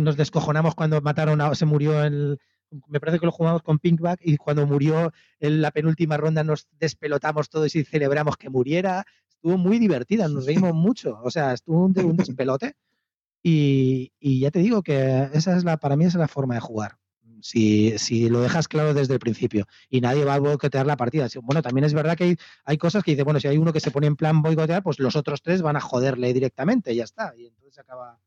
nos descojonamos cuando mataron a, se murió el, me parece que lo jugamos con Pinkback y cuando murió en la penúltima ronda nos despelotamos todos y celebramos que muriera. Estuvo muy divertida, nos reímos mucho. O sea, estuvo un, un despelote. Y, y, ya te digo que esa es la, para mí esa es la forma de jugar si, si lo dejas claro desde el principio y nadie va a boicotear la partida. Bueno, también es verdad que hay, hay cosas que dice, bueno, si hay uno que se pone en plan boicotear, pues los otros tres van a joderle directamente, y ya está. Y entonces acaba,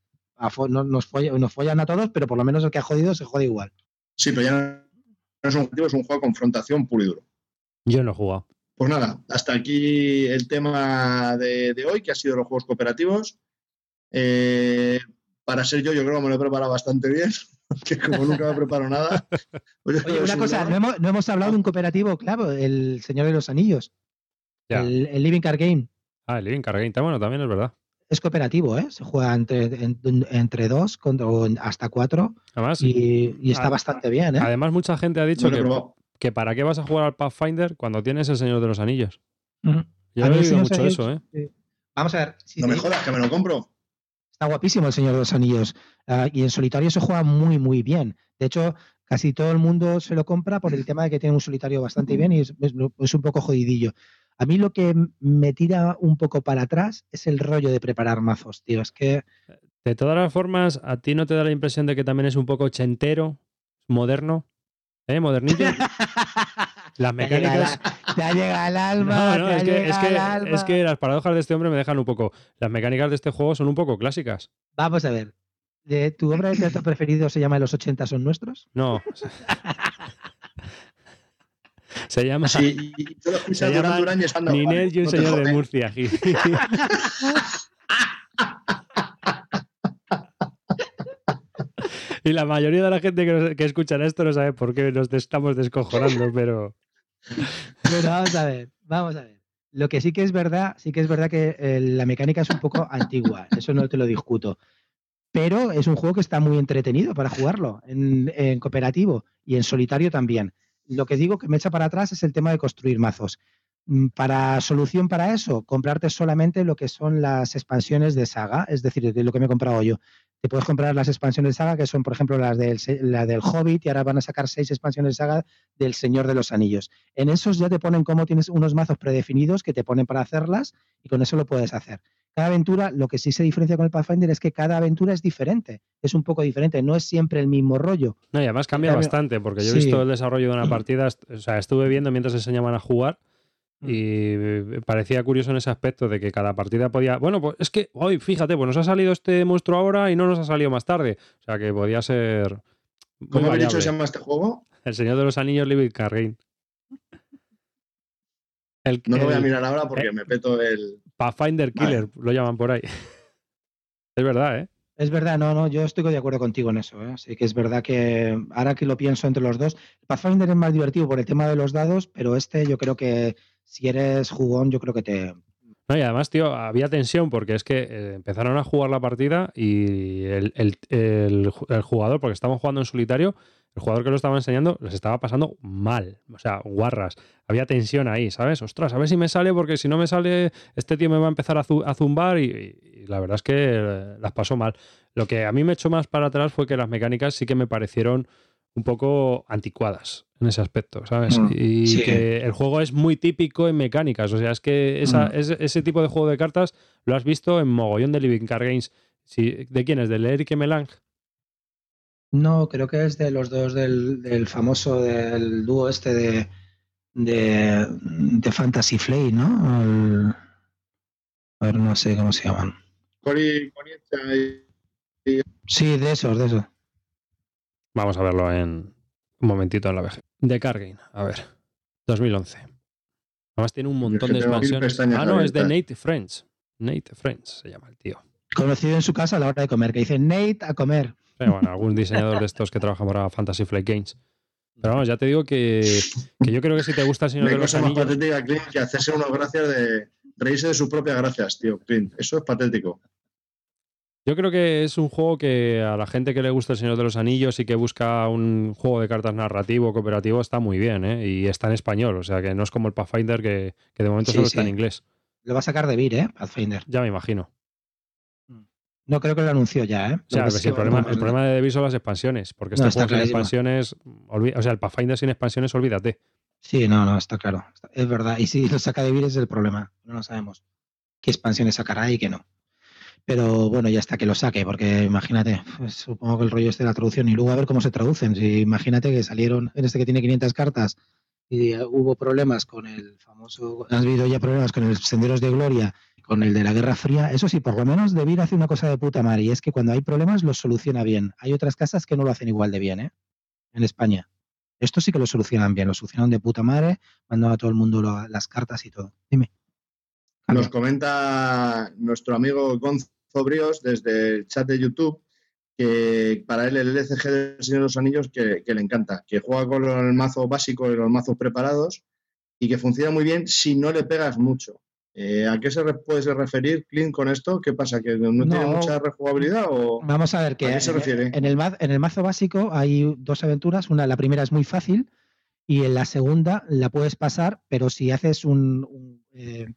nos, follan, a todos, pero por lo menos el que ha jodido se jode igual. Sí, pero ya no es un objetivo, es un juego de confrontación puro y duro. Yo no he jugado. Pues nada, hasta aquí el tema de, hoy, que ha sido los juegos cooperativos. Eh, para ser yo, yo creo que me lo he preparado bastante bien. que como nunca me preparo nada. Pues Oye, una cosa, no hemos, hablado de un cooperativo, claro, el Señor de los Anillos. El, Living Card Game. Ah, el Living Card Game, bueno, también es verdad. Es cooperativo, ¿eh? Se juega entre, entre dos o hasta cuatro. Además, y, está bastante bien, ¿eh? Además, mucha gente ha dicho que, para qué vas a jugar al Pathfinder cuando tienes el Señor de los Anillos. Yo he oído mucho eso, ¿eh? Vamos a ver. no me jodas, que me lo compro. Guapísimo el Señor de los Anillos. Ah, y en solitario se juega muy, muy bien. De hecho, casi todo el mundo se lo compra por el tema de que tiene un solitario bastante bien y es, un poco jodidillo. A mí lo que me tira un poco para atrás es el rollo de preparar mazos, tío. Es que. De todas las formas, ¿a ti no te da la impresión de que también es un poco chentero, moderno? ¿Eh? Modernillo. Las mecánicas. Ya llega el alma. No, es, que, es, que, las paradojas de este hombre me dejan un poco. Las mecánicas de este juego son un poco clásicas. Vamos a ver. ¿Tu obra de teatro preferido se llama Los 80 son nuestros? No. se llama. Sí, se llama Ninel y un señor de Murcia. y la mayoría de la gente que, que escucha esto no sabe por qué nos estamos descojonando, pero. Bueno, vamos a ver, vamos a ver. Lo que sí que es verdad, sí que es verdad que eh, la mecánica es un poco antigua, eso no te lo discuto. Pero es un juego que está muy entretenido para jugarlo en, en cooperativo y en solitario también. Lo que digo que me echa para atrás es el tema de construir mazos. Mm, para solución para eso, comprarte solamente lo que son las expansiones de saga, es decir, de lo que me he comprado yo. Te puedes comprar las expansiones de saga, que son, por ejemplo, las del, la del Hobbit, y ahora van a sacar seis expansiones de saga del Señor de los Anillos. En esos ya te ponen cómo tienes unos mazos predefinidos que te ponen para hacerlas, y con eso lo puedes hacer. Cada aventura, lo que sí se diferencia con el Pathfinder es que cada aventura es diferente, es un poco diferente, no es siempre el mismo rollo. No, y además cambia bastante, porque yo he visto el desarrollo de una partida, o sea, estuve viendo mientras enseñaban a jugar. Y parecía curioso en ese aspecto de que cada partida podía. Bueno, pues es que hoy, fíjate, pues nos ha salido este monstruo ahora y no nos ha salido más tarde. O sea que podía ser. ¿Cómo ha dicho se llama este juego? El Señor de los Anillos Living Cargain. no lo voy a mirar ahora porque me peto el. Pathfinder Killer, lo llaman por ahí. es verdad, ¿eh? Es verdad, no, no, yo estoy de acuerdo contigo en eso. ¿eh? Sí que es verdad que ahora que lo pienso entre los dos, Pathfinder es más divertido por el tema de los dados, pero este yo creo que si eres jugón, yo creo que te, no, y además, tío, había tensión porque es que eh, empezaron a jugar la partida y el, el, jugador, porque estábamos jugando en solitario, el jugador que lo estaba enseñando les estaba pasando mal, o sea, guarras. Había tensión ahí, ¿sabes? Ostras, a ver si me sale, porque si no me sale, este tío me va a empezar a, zumbar y, la verdad es que eh, las pasó mal. Lo que a mí me echó más para atrás fue que las mecánicas sí que me parecieron un poco anticuadas en ese aspecto, ¿sabes? Mm, y que el juego es muy típico en mecánicas, o sea, es que esa, mm. ese tipo de juego de cartas lo has visto en mogollón de Living Card Games. ¿De quién es? ¿Del Eric Melang? No, creo que es de los dos del, famoso, del dúo este de, de, Fantasy Flay, ¿no? a ver, no sé cómo se llaman. Sí, de esos, de esos. Vamos a verlo en un momentito en la VG. De Cargain, a ver. 2011. Además tiene un montón de expansiones. Ah, no, es de Nate Friends. Nate Friends se llama el tío. Conocido en su casa a la hora de comer, que dice Nate a comer bueno, algún diseñador de estos que trabaja para Fantasy Flight Games. Pero vamos, ya te digo que, yo creo que si te gusta el Señor de los Anillos... más patética, Clint, que hacerse unas gracias de reírse de sus propias gracias, tío, Clint. Eso es patético. Yo creo que es un juego que a la gente que le gusta el Señor de los Anillos y que busca un juego de cartas narrativo, cooperativo, está muy bien, ¿eh? Y está en español, o sea que no es como el Pathfinder que, de momento solo está en inglés. Lo va a sacar de Vir, ¿eh? Pathfinder. Ya me imagino. No creo que lo anunció ya, ¿eh? O sea, el, problema, de Debbie son las expansiones, porque este juego sin expansiones, o sea, el Pathfinder sin expansiones, olvídate. Sí, no, no, está claro. Es verdad. Y si lo saca de Vir es el problema. No lo sabemos qué expansiones sacará y qué no. Pero bueno, ya está que lo saque, porque imagínate, pues, supongo que el rollo este de la traducción y luego a ver cómo se traducen. Si imagínate que salieron en este que tiene 500 cartas y hubo problemas con el famoso, has habido ya problemas con el Senderos de Gloria con el de la Guerra Fría, eso sí, por lo menos Debir hace una cosa de puta madre, y es que cuando hay problemas los soluciona bien. Hay otras casas que no lo hacen igual de bien, ¿eh? En España. Esto sí que lo solucionan bien, lo solucionan de puta madre, mandando a todo el mundo las cartas y todo. Dime. Nos comenta nuestro amigo Gonzo Bríos desde el chat de YouTube que para él el LCG del Señor de los Anillos que, que le encanta, que juega con el mazo básico y los mazos preparados y que funciona muy bien si no le pegas mucho. Eh, ¿A qué se puedes referir, Clint, con esto? ¿Qué pasa? ¿Que no, tiene mucha rejugabilidad? O... Vamos a ver, que ¿a qué se refiere? En el, en el mazo básico hay dos aventuras. Una, la primera es muy fácil y en la segunda la puedes pasar, pero si haces un, un, eh,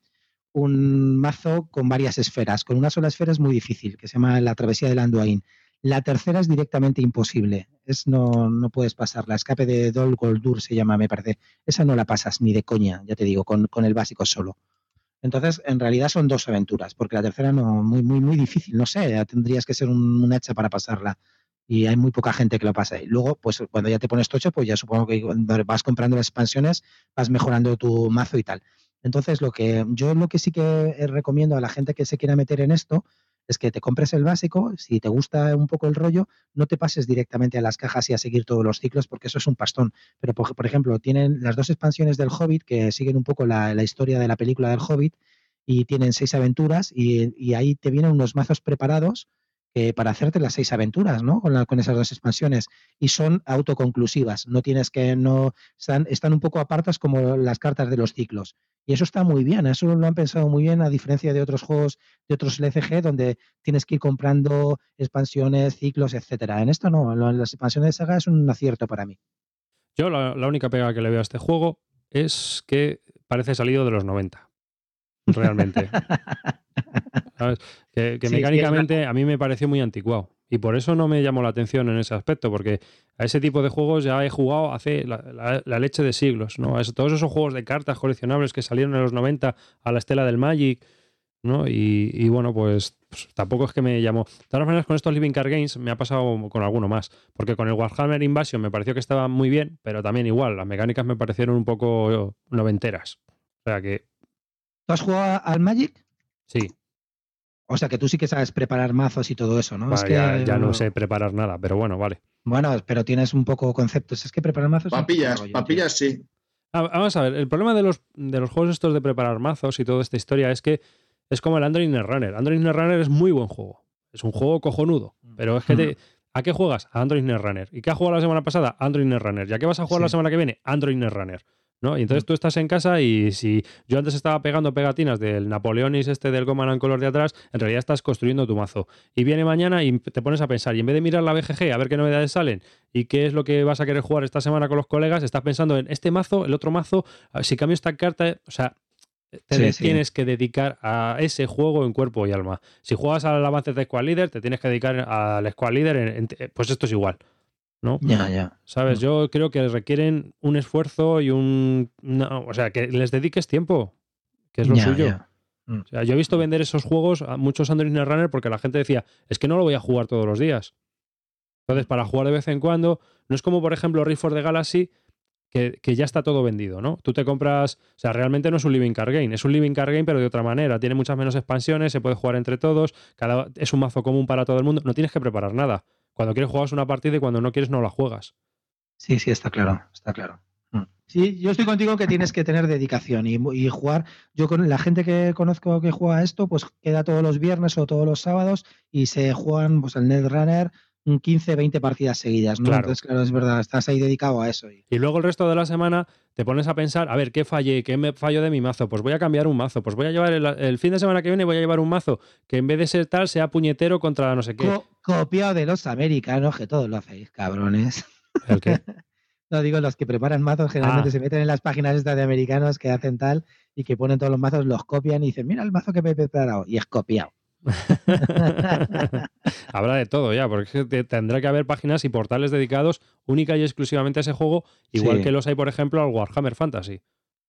un mazo con varias esferas. Con una sola esfera es muy difícil, que se llama la travesía del Anduin. La tercera es directamente imposible. Es no, no puedes pasar. La escape de Dol Goldur se llama, me parece. Esa no la pasas ni de coña, ya te digo, con, con el básico solo. Entonces, en realidad son dos aventuras, porque la tercera no, muy, muy, muy difícil, no sé, tendrías que ser un, un hecha para pasarla. Y hay muy poca gente que lo pasa. Y luego, pues cuando ya te pones tocho, pues ya supongo que vas comprando las expansiones, vas mejorando tu mazo y tal. Entonces, lo que yo lo que sí que recomiendo a la gente que se quiera meter en esto es que te compres el básico, si te gusta un poco el rollo, no te pases directamente a las cajas y a seguir todos los ciclos, porque eso es un pastón. Pero, por, ejemplo, tienen las dos expansiones del Hobbit que siguen un poco la, historia de la película del Hobbit y tienen seis aventuras y, y ahí te vienen unos mazos preparados eh, para hacerte las seis aventuras, ¿no? Con, con, esas dos expansiones. Y son autoconclusivas. No tienes que, no, están, están un poco apartas como las cartas de los ciclos. Y eso está muy bien, eso lo han pensado muy bien, a diferencia de otros juegos, de otros LCG, donde tienes que ir comprando expansiones, ciclos, etcétera. En esto no, las expansiones de saga es un acierto para mí. Yo la, la única pega que le veo a este juego es que parece salido de los 90. Realmente. Que, mecánicamente a mí me pareció muy anticuado. Y por eso no me llamó la atención en ese aspecto, porque a ese tipo de juegos ya he jugado hace la, leche de siglos, ¿no? todos esos juegos de cartas coleccionables que salieron en los 90 a la estela del Magic, ¿no? Y, bueno, pues, pues, tampoco es que me llamó. De todas maneras, con estos Living Card Games me ha pasado con alguno más, porque con el Warhammer Invasion me pareció que estaba muy bien, pero también igual, las mecánicas me parecieron un poco noventeras. O sea que... ¿Tú has jugado al Magic? Sí. O sea que tú sí que sabes preparar mazos y todo eso, ¿no? ya, no sé preparar nada, pero bueno, vale. Bueno, pero tienes un poco conceptos. Es que preparar mazos. Papillas, papillas sí. Ah, vamos a ver, el problema de los, de los juegos estos de preparar mazos y toda esta historia es que es como el Android Runner. Android Runner es muy buen juego. es un juego cojonudo. Pero es que te- ¿A qué juegas? A Android Netrunner. ¿Y qué has jugado la semana pasada? Android Netrunner. ¿Y a qué vas a jugar la semana que viene? Android Netrunner. ¿No? Y entonces tú estás en casa y si yo antes estaba pegando pegatinas del Napoleonis este del Command and Color de atrás, en realidad estás construyendo tu mazo. Y viene mañana y te pones a pensar, y en vez de mirar la BGG a ver qué novedades salen y qué es lo que vas a querer jugar esta semana con los colegas, estás pensando en este mazo, el otro mazo, si cambio esta carta, o sea, te Sí, de- sí. tienes que dedicar a ese juego en cuerpo y alma. Si juegas al avance de Squad Leader, te tienes que dedicar al Squad Leader, en- en- pues esto es igual. ¿No? Ya, ya. ¿Sabes? Mm. Yo creo que requieren un esfuerzo y un. una- o sea, que les dediques tiempo, que es lo Ya, suyo. ya. O sea, yo he visto vender esos juegos a muchos Android Runner porque la gente decía, es que no lo voy a jugar todos los días. Entonces, para jugar de vez en cuando, no es como, por ejemplo, Rift for the Galaxy, que, que ya está todo vendido, ¿no? Tú te compras, o sea, realmente no es un living card game, es un living card game, pero de otra manera. Tiene muchas menos expansiones, se puede jugar entre todos, cada, es un mazo común para todo el mundo, no tienes que preparar nada. Cuando quieres juegas una partida y cuando no quieres no la juegas. Sí, sí, está claro, está claro. Mm. Sí, yo estoy contigo que tienes que tener dedicación y, y jugar. Yo con la gente que conozco que juega esto, pues queda todos los viernes o todos los sábados y se juegan pues el Netrunner un 15, 20 partidas seguidas, ¿no? Claro. Entonces, claro, es verdad, estás ahí dedicado a eso. Y, Y luego el resto de la semana te pones a pensar, a ver, ¿qué fallé? ¿Qué me fallo de mi mazo? Pues voy a cambiar un mazo. Pues voy a llevar el, el fin de semana que viene, voy a llevar un mazo que en vez de ser tal, sea puñetero contra no sé qué. Co- copiado de los americanos, que todos lo hacéis, cabrones. ¿El qué? No digo los que preparan mazos, generalmente Ah. se meten en las páginas estas de americanos que hacen tal y que ponen todos los mazos, los copian y dicen, mira el mazo que me he preparado. Y es copiado. Habrá de todo ya, porque tendrá que haber páginas y portales dedicados única y exclusivamente a ese juego, igual Sí. que los hay, por ejemplo, al Warhammer Fantasy,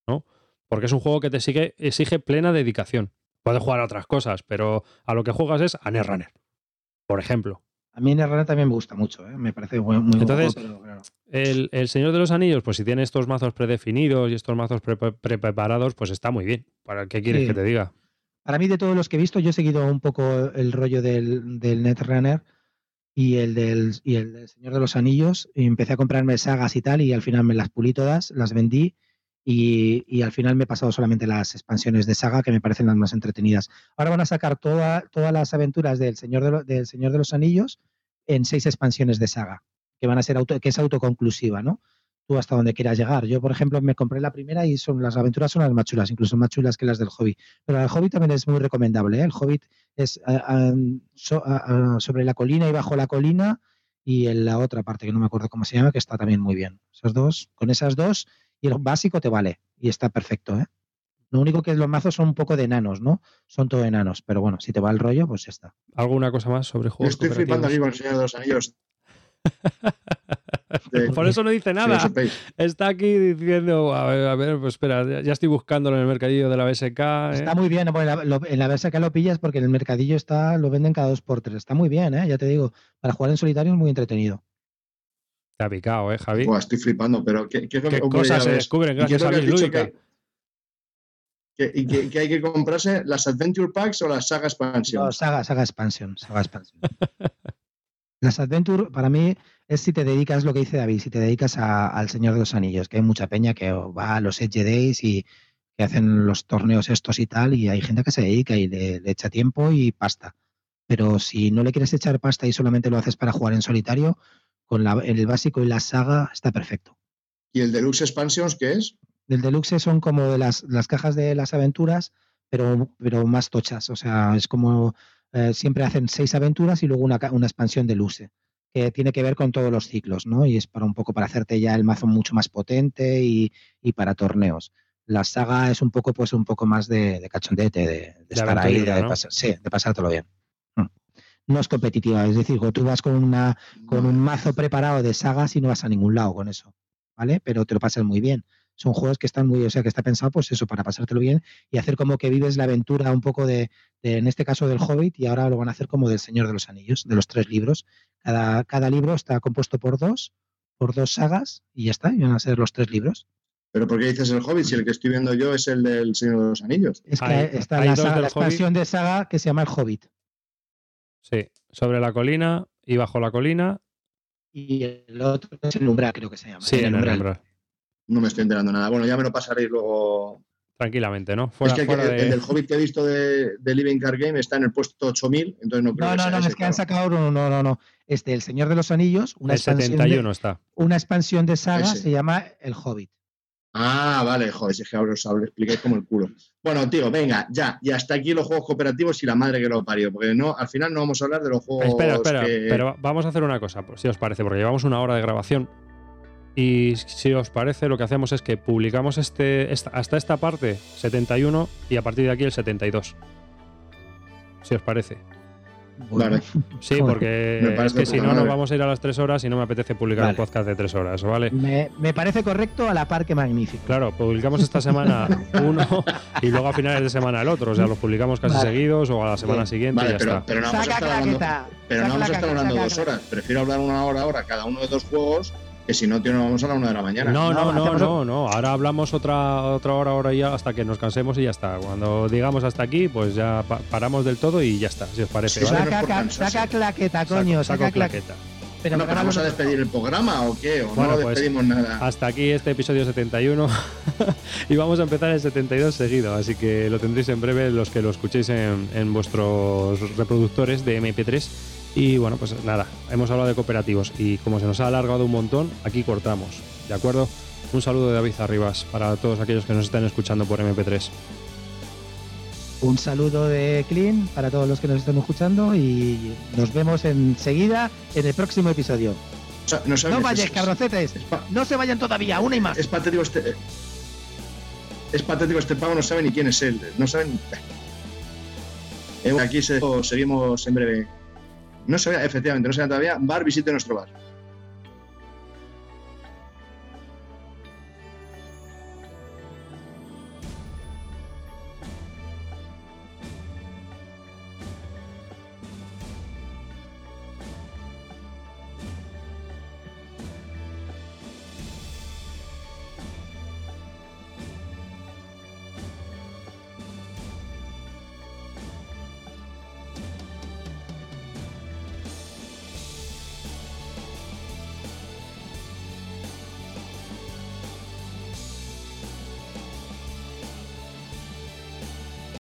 ¿no? Porque es un juego que te sigue, exige plena dedicación. Puedes jugar a otras cosas, pero a lo que juegas es a Netrunner, por ejemplo. A mí Netrunner también me gusta mucho, ¿eh? me parece muy, muy Entonces, juego, pero claro. El, el Señor de los Anillos, pues si tiene estos mazos predefinidos y estos mazos pre- pre- preparados, pues está muy bien. ¿Para qué quieres Sí. que te diga? Para mí, de todos los que he visto, yo he seguido un poco el rollo del, del Netrunner y el del, y el Señor de los Anillos. Y empecé a comprarme sagas y tal, y al final me las pulí todas, las vendí. Y, y al final me he pasado solamente las expansiones de saga, que me parecen las más entretenidas. Ahora van a sacar toda- todas las aventuras del Señor de, del Señor de los Anillos en seis expansiones de saga, que van a ser auto, que es autoconclusiva, ¿no? Tú hasta donde quieras llegar. Yo, por ejemplo, me compré la primera y son las aventuras son las más chulas, incluso más chulas que las del Hobbit. Pero el Hobbit también es muy recomendable. ¿eh? El Hobbit es so- sobre la colina y bajo la colina y en la otra parte que no me acuerdo cómo se llama, que está también muy bien. Esos dos, con esas dos y el básico te vale y está perfecto. ¿eh? Lo único que los mazos son un poco de enanos, ¿no? Son todo enanos, pero bueno, si te va el rollo, pues ya está. ¿Alguna cosa más sobre Yo juegos estoy flipando aquí con el Señor de los Anillos. De- Por eso no dice nada. Está aquí diciendo, a ver, a ver, pues espera, ya, estoy buscándolo en el mercadillo de la BSK. ¿eh? Está muy bien, bueno, en la, lo- en la versa que lo pillas porque en el mercadillo está, lo venden cada dos por tres. Está muy bien, ¿eh? ya te digo, para jugar en solitario es muy entretenido. Te ha picado, ¿eh, Javi? Buah, estoy flipando, pero ¿qué, qué es lo ¿Qué cosas se descubren ¿Y qué es gracias a que- y que, que hay que comprarse las Adventure Packs o las Saga Expansion. No, saga, saga expansion, saga expansion. Las Adventure, para mí, es si te dedicas, lo que dice David, si te dedicas a- al Señor de los Anillos, que hay mucha peña que va a los Edge Days y que hacen los torneos estos y tal, y hay gente que se dedica y le, le echa tiempo y pasta. Pero si no le quieres echar pasta y solamente lo haces para jugar en solitario, con la- el básico y la saga está perfecto. ¿Y el Deluxe Expansions qué es? Del deluxe son como de las, las cajas de las aventuras, pero, pero más tochas. O sea, es como eh, siempre hacen seis aventuras y luego una, una expansión deluxe, que tiene que ver con todos los ciclos, ¿no? Y es para un poco para hacerte ya el mazo mucho más potente y, y para torneos. La saga es un poco, pues, un poco más de, de cachondete, de, de estar ahí, de, ¿no? pasar- sí, de pasártelo bien. Mm. No es competitiva, es decir, tú vas con una, con un mazo preparado de sagas y no vas a ningún lado con eso, ¿vale? Pero te lo pasas muy bien. Son juegos que están muy, o sea, que está pensado, pues eso, para pasártelo bien y hacer como que vives la aventura un poco de, de, en este caso del Hobbit, y ahora lo van a hacer como del Señor de los Anillos, de los tres libros. Cada, cada libro está compuesto por dos, por dos sagas, y ya está, y van a ser los tres libros. ¿Pero por qué dices el Hobbit si el que estoy viendo yo es el del Señor de los Anillos? Es que Hay- está hay la, saga- expansión de saga que se llama el Hobbit. Sí, sobre la colina y bajo la colina. Y el otro es el umbral, creo que se llama. Sí, en el umbral. No me estoy enterando nada. Bueno, ya me lo pasaréis luego. tranquilamente, ¿no? es que, el, del Hobbit que he visto de, Living Card Game está en el puesto 8000, entonces no creo No, no, no, es que han sacado no, no, no, no. Este, El Señor de los Anillos, una el expansión 71 está. Una expansión de saga se llama El Hobbit. Ah, vale, joder, si es que ahora os lo explicáis como el culo. Bueno, tío, venga, ya, y hasta aquí los juegos cooperativos y la madre que lo parió, porque no, al final no vamos a hablar de los juegos. Espera, espera, pero vamos a hacer una cosa, si os parece, porque llevamos una hora de grabación. Y si os parece, lo que hacemos es que publicamos este, hasta esta parte 71 y a partir de aquí el 72. Si os parece. Vale. Sí, porque es que si no, nos vamos a ir a las tres horas y no me apetece publicar un podcast de tres horas, ¿vale? Me, parece correcto a la par que magnífico. Claro, publicamos esta semana uno y luego a finales de semana el otro. O sea, los publicamos casi seguidos o a la semana siguiente y ya pero, está. Pero no vamos a estar hablando, pero no vamos a estar hablando dos horas. Prefiero hablar una hora ahora cada uno de dos juegos que si no, tío, no vamos a la una de la mañana. No, no, no, no, no, Ahora hablamos otra, otra hora, hora ya, hasta que nos cansemos y ya está. Cuando digamos hasta aquí, pues ya paramos del todo y ya está, si os parece. Saca, claqueta, coño, saca, claqueta. Pero ¿vamos a despedir el programa o qué? ¿O no pues despedimos nada? Hasta aquí este episodio 71 y vamos a empezar el 72 seguido, así que lo tendréis en breve los que lo escuchéis en, en vuestros reproductores de MP3 y bueno, pues nada, hemos hablado de cooperativos y como se nos ha alargado un montón, aquí cortamos. ¿De acuerdo? Un saludo de David Arribas para todos aquellos que nos están escuchando por MP3. Un saludo de Clean para todos los que nos están escuchando y nos vemos enseguida en el próximo episodio. no, no vayáis, carrocetes. no se vayan todavía, una y más. Es patético este. Es patético este pavo, no sabe ni quién es él. No saben. Eh, aquí seguimos en breve. No se vea, efectivamente, no se vea todavía. Bar, visite nuestro bar.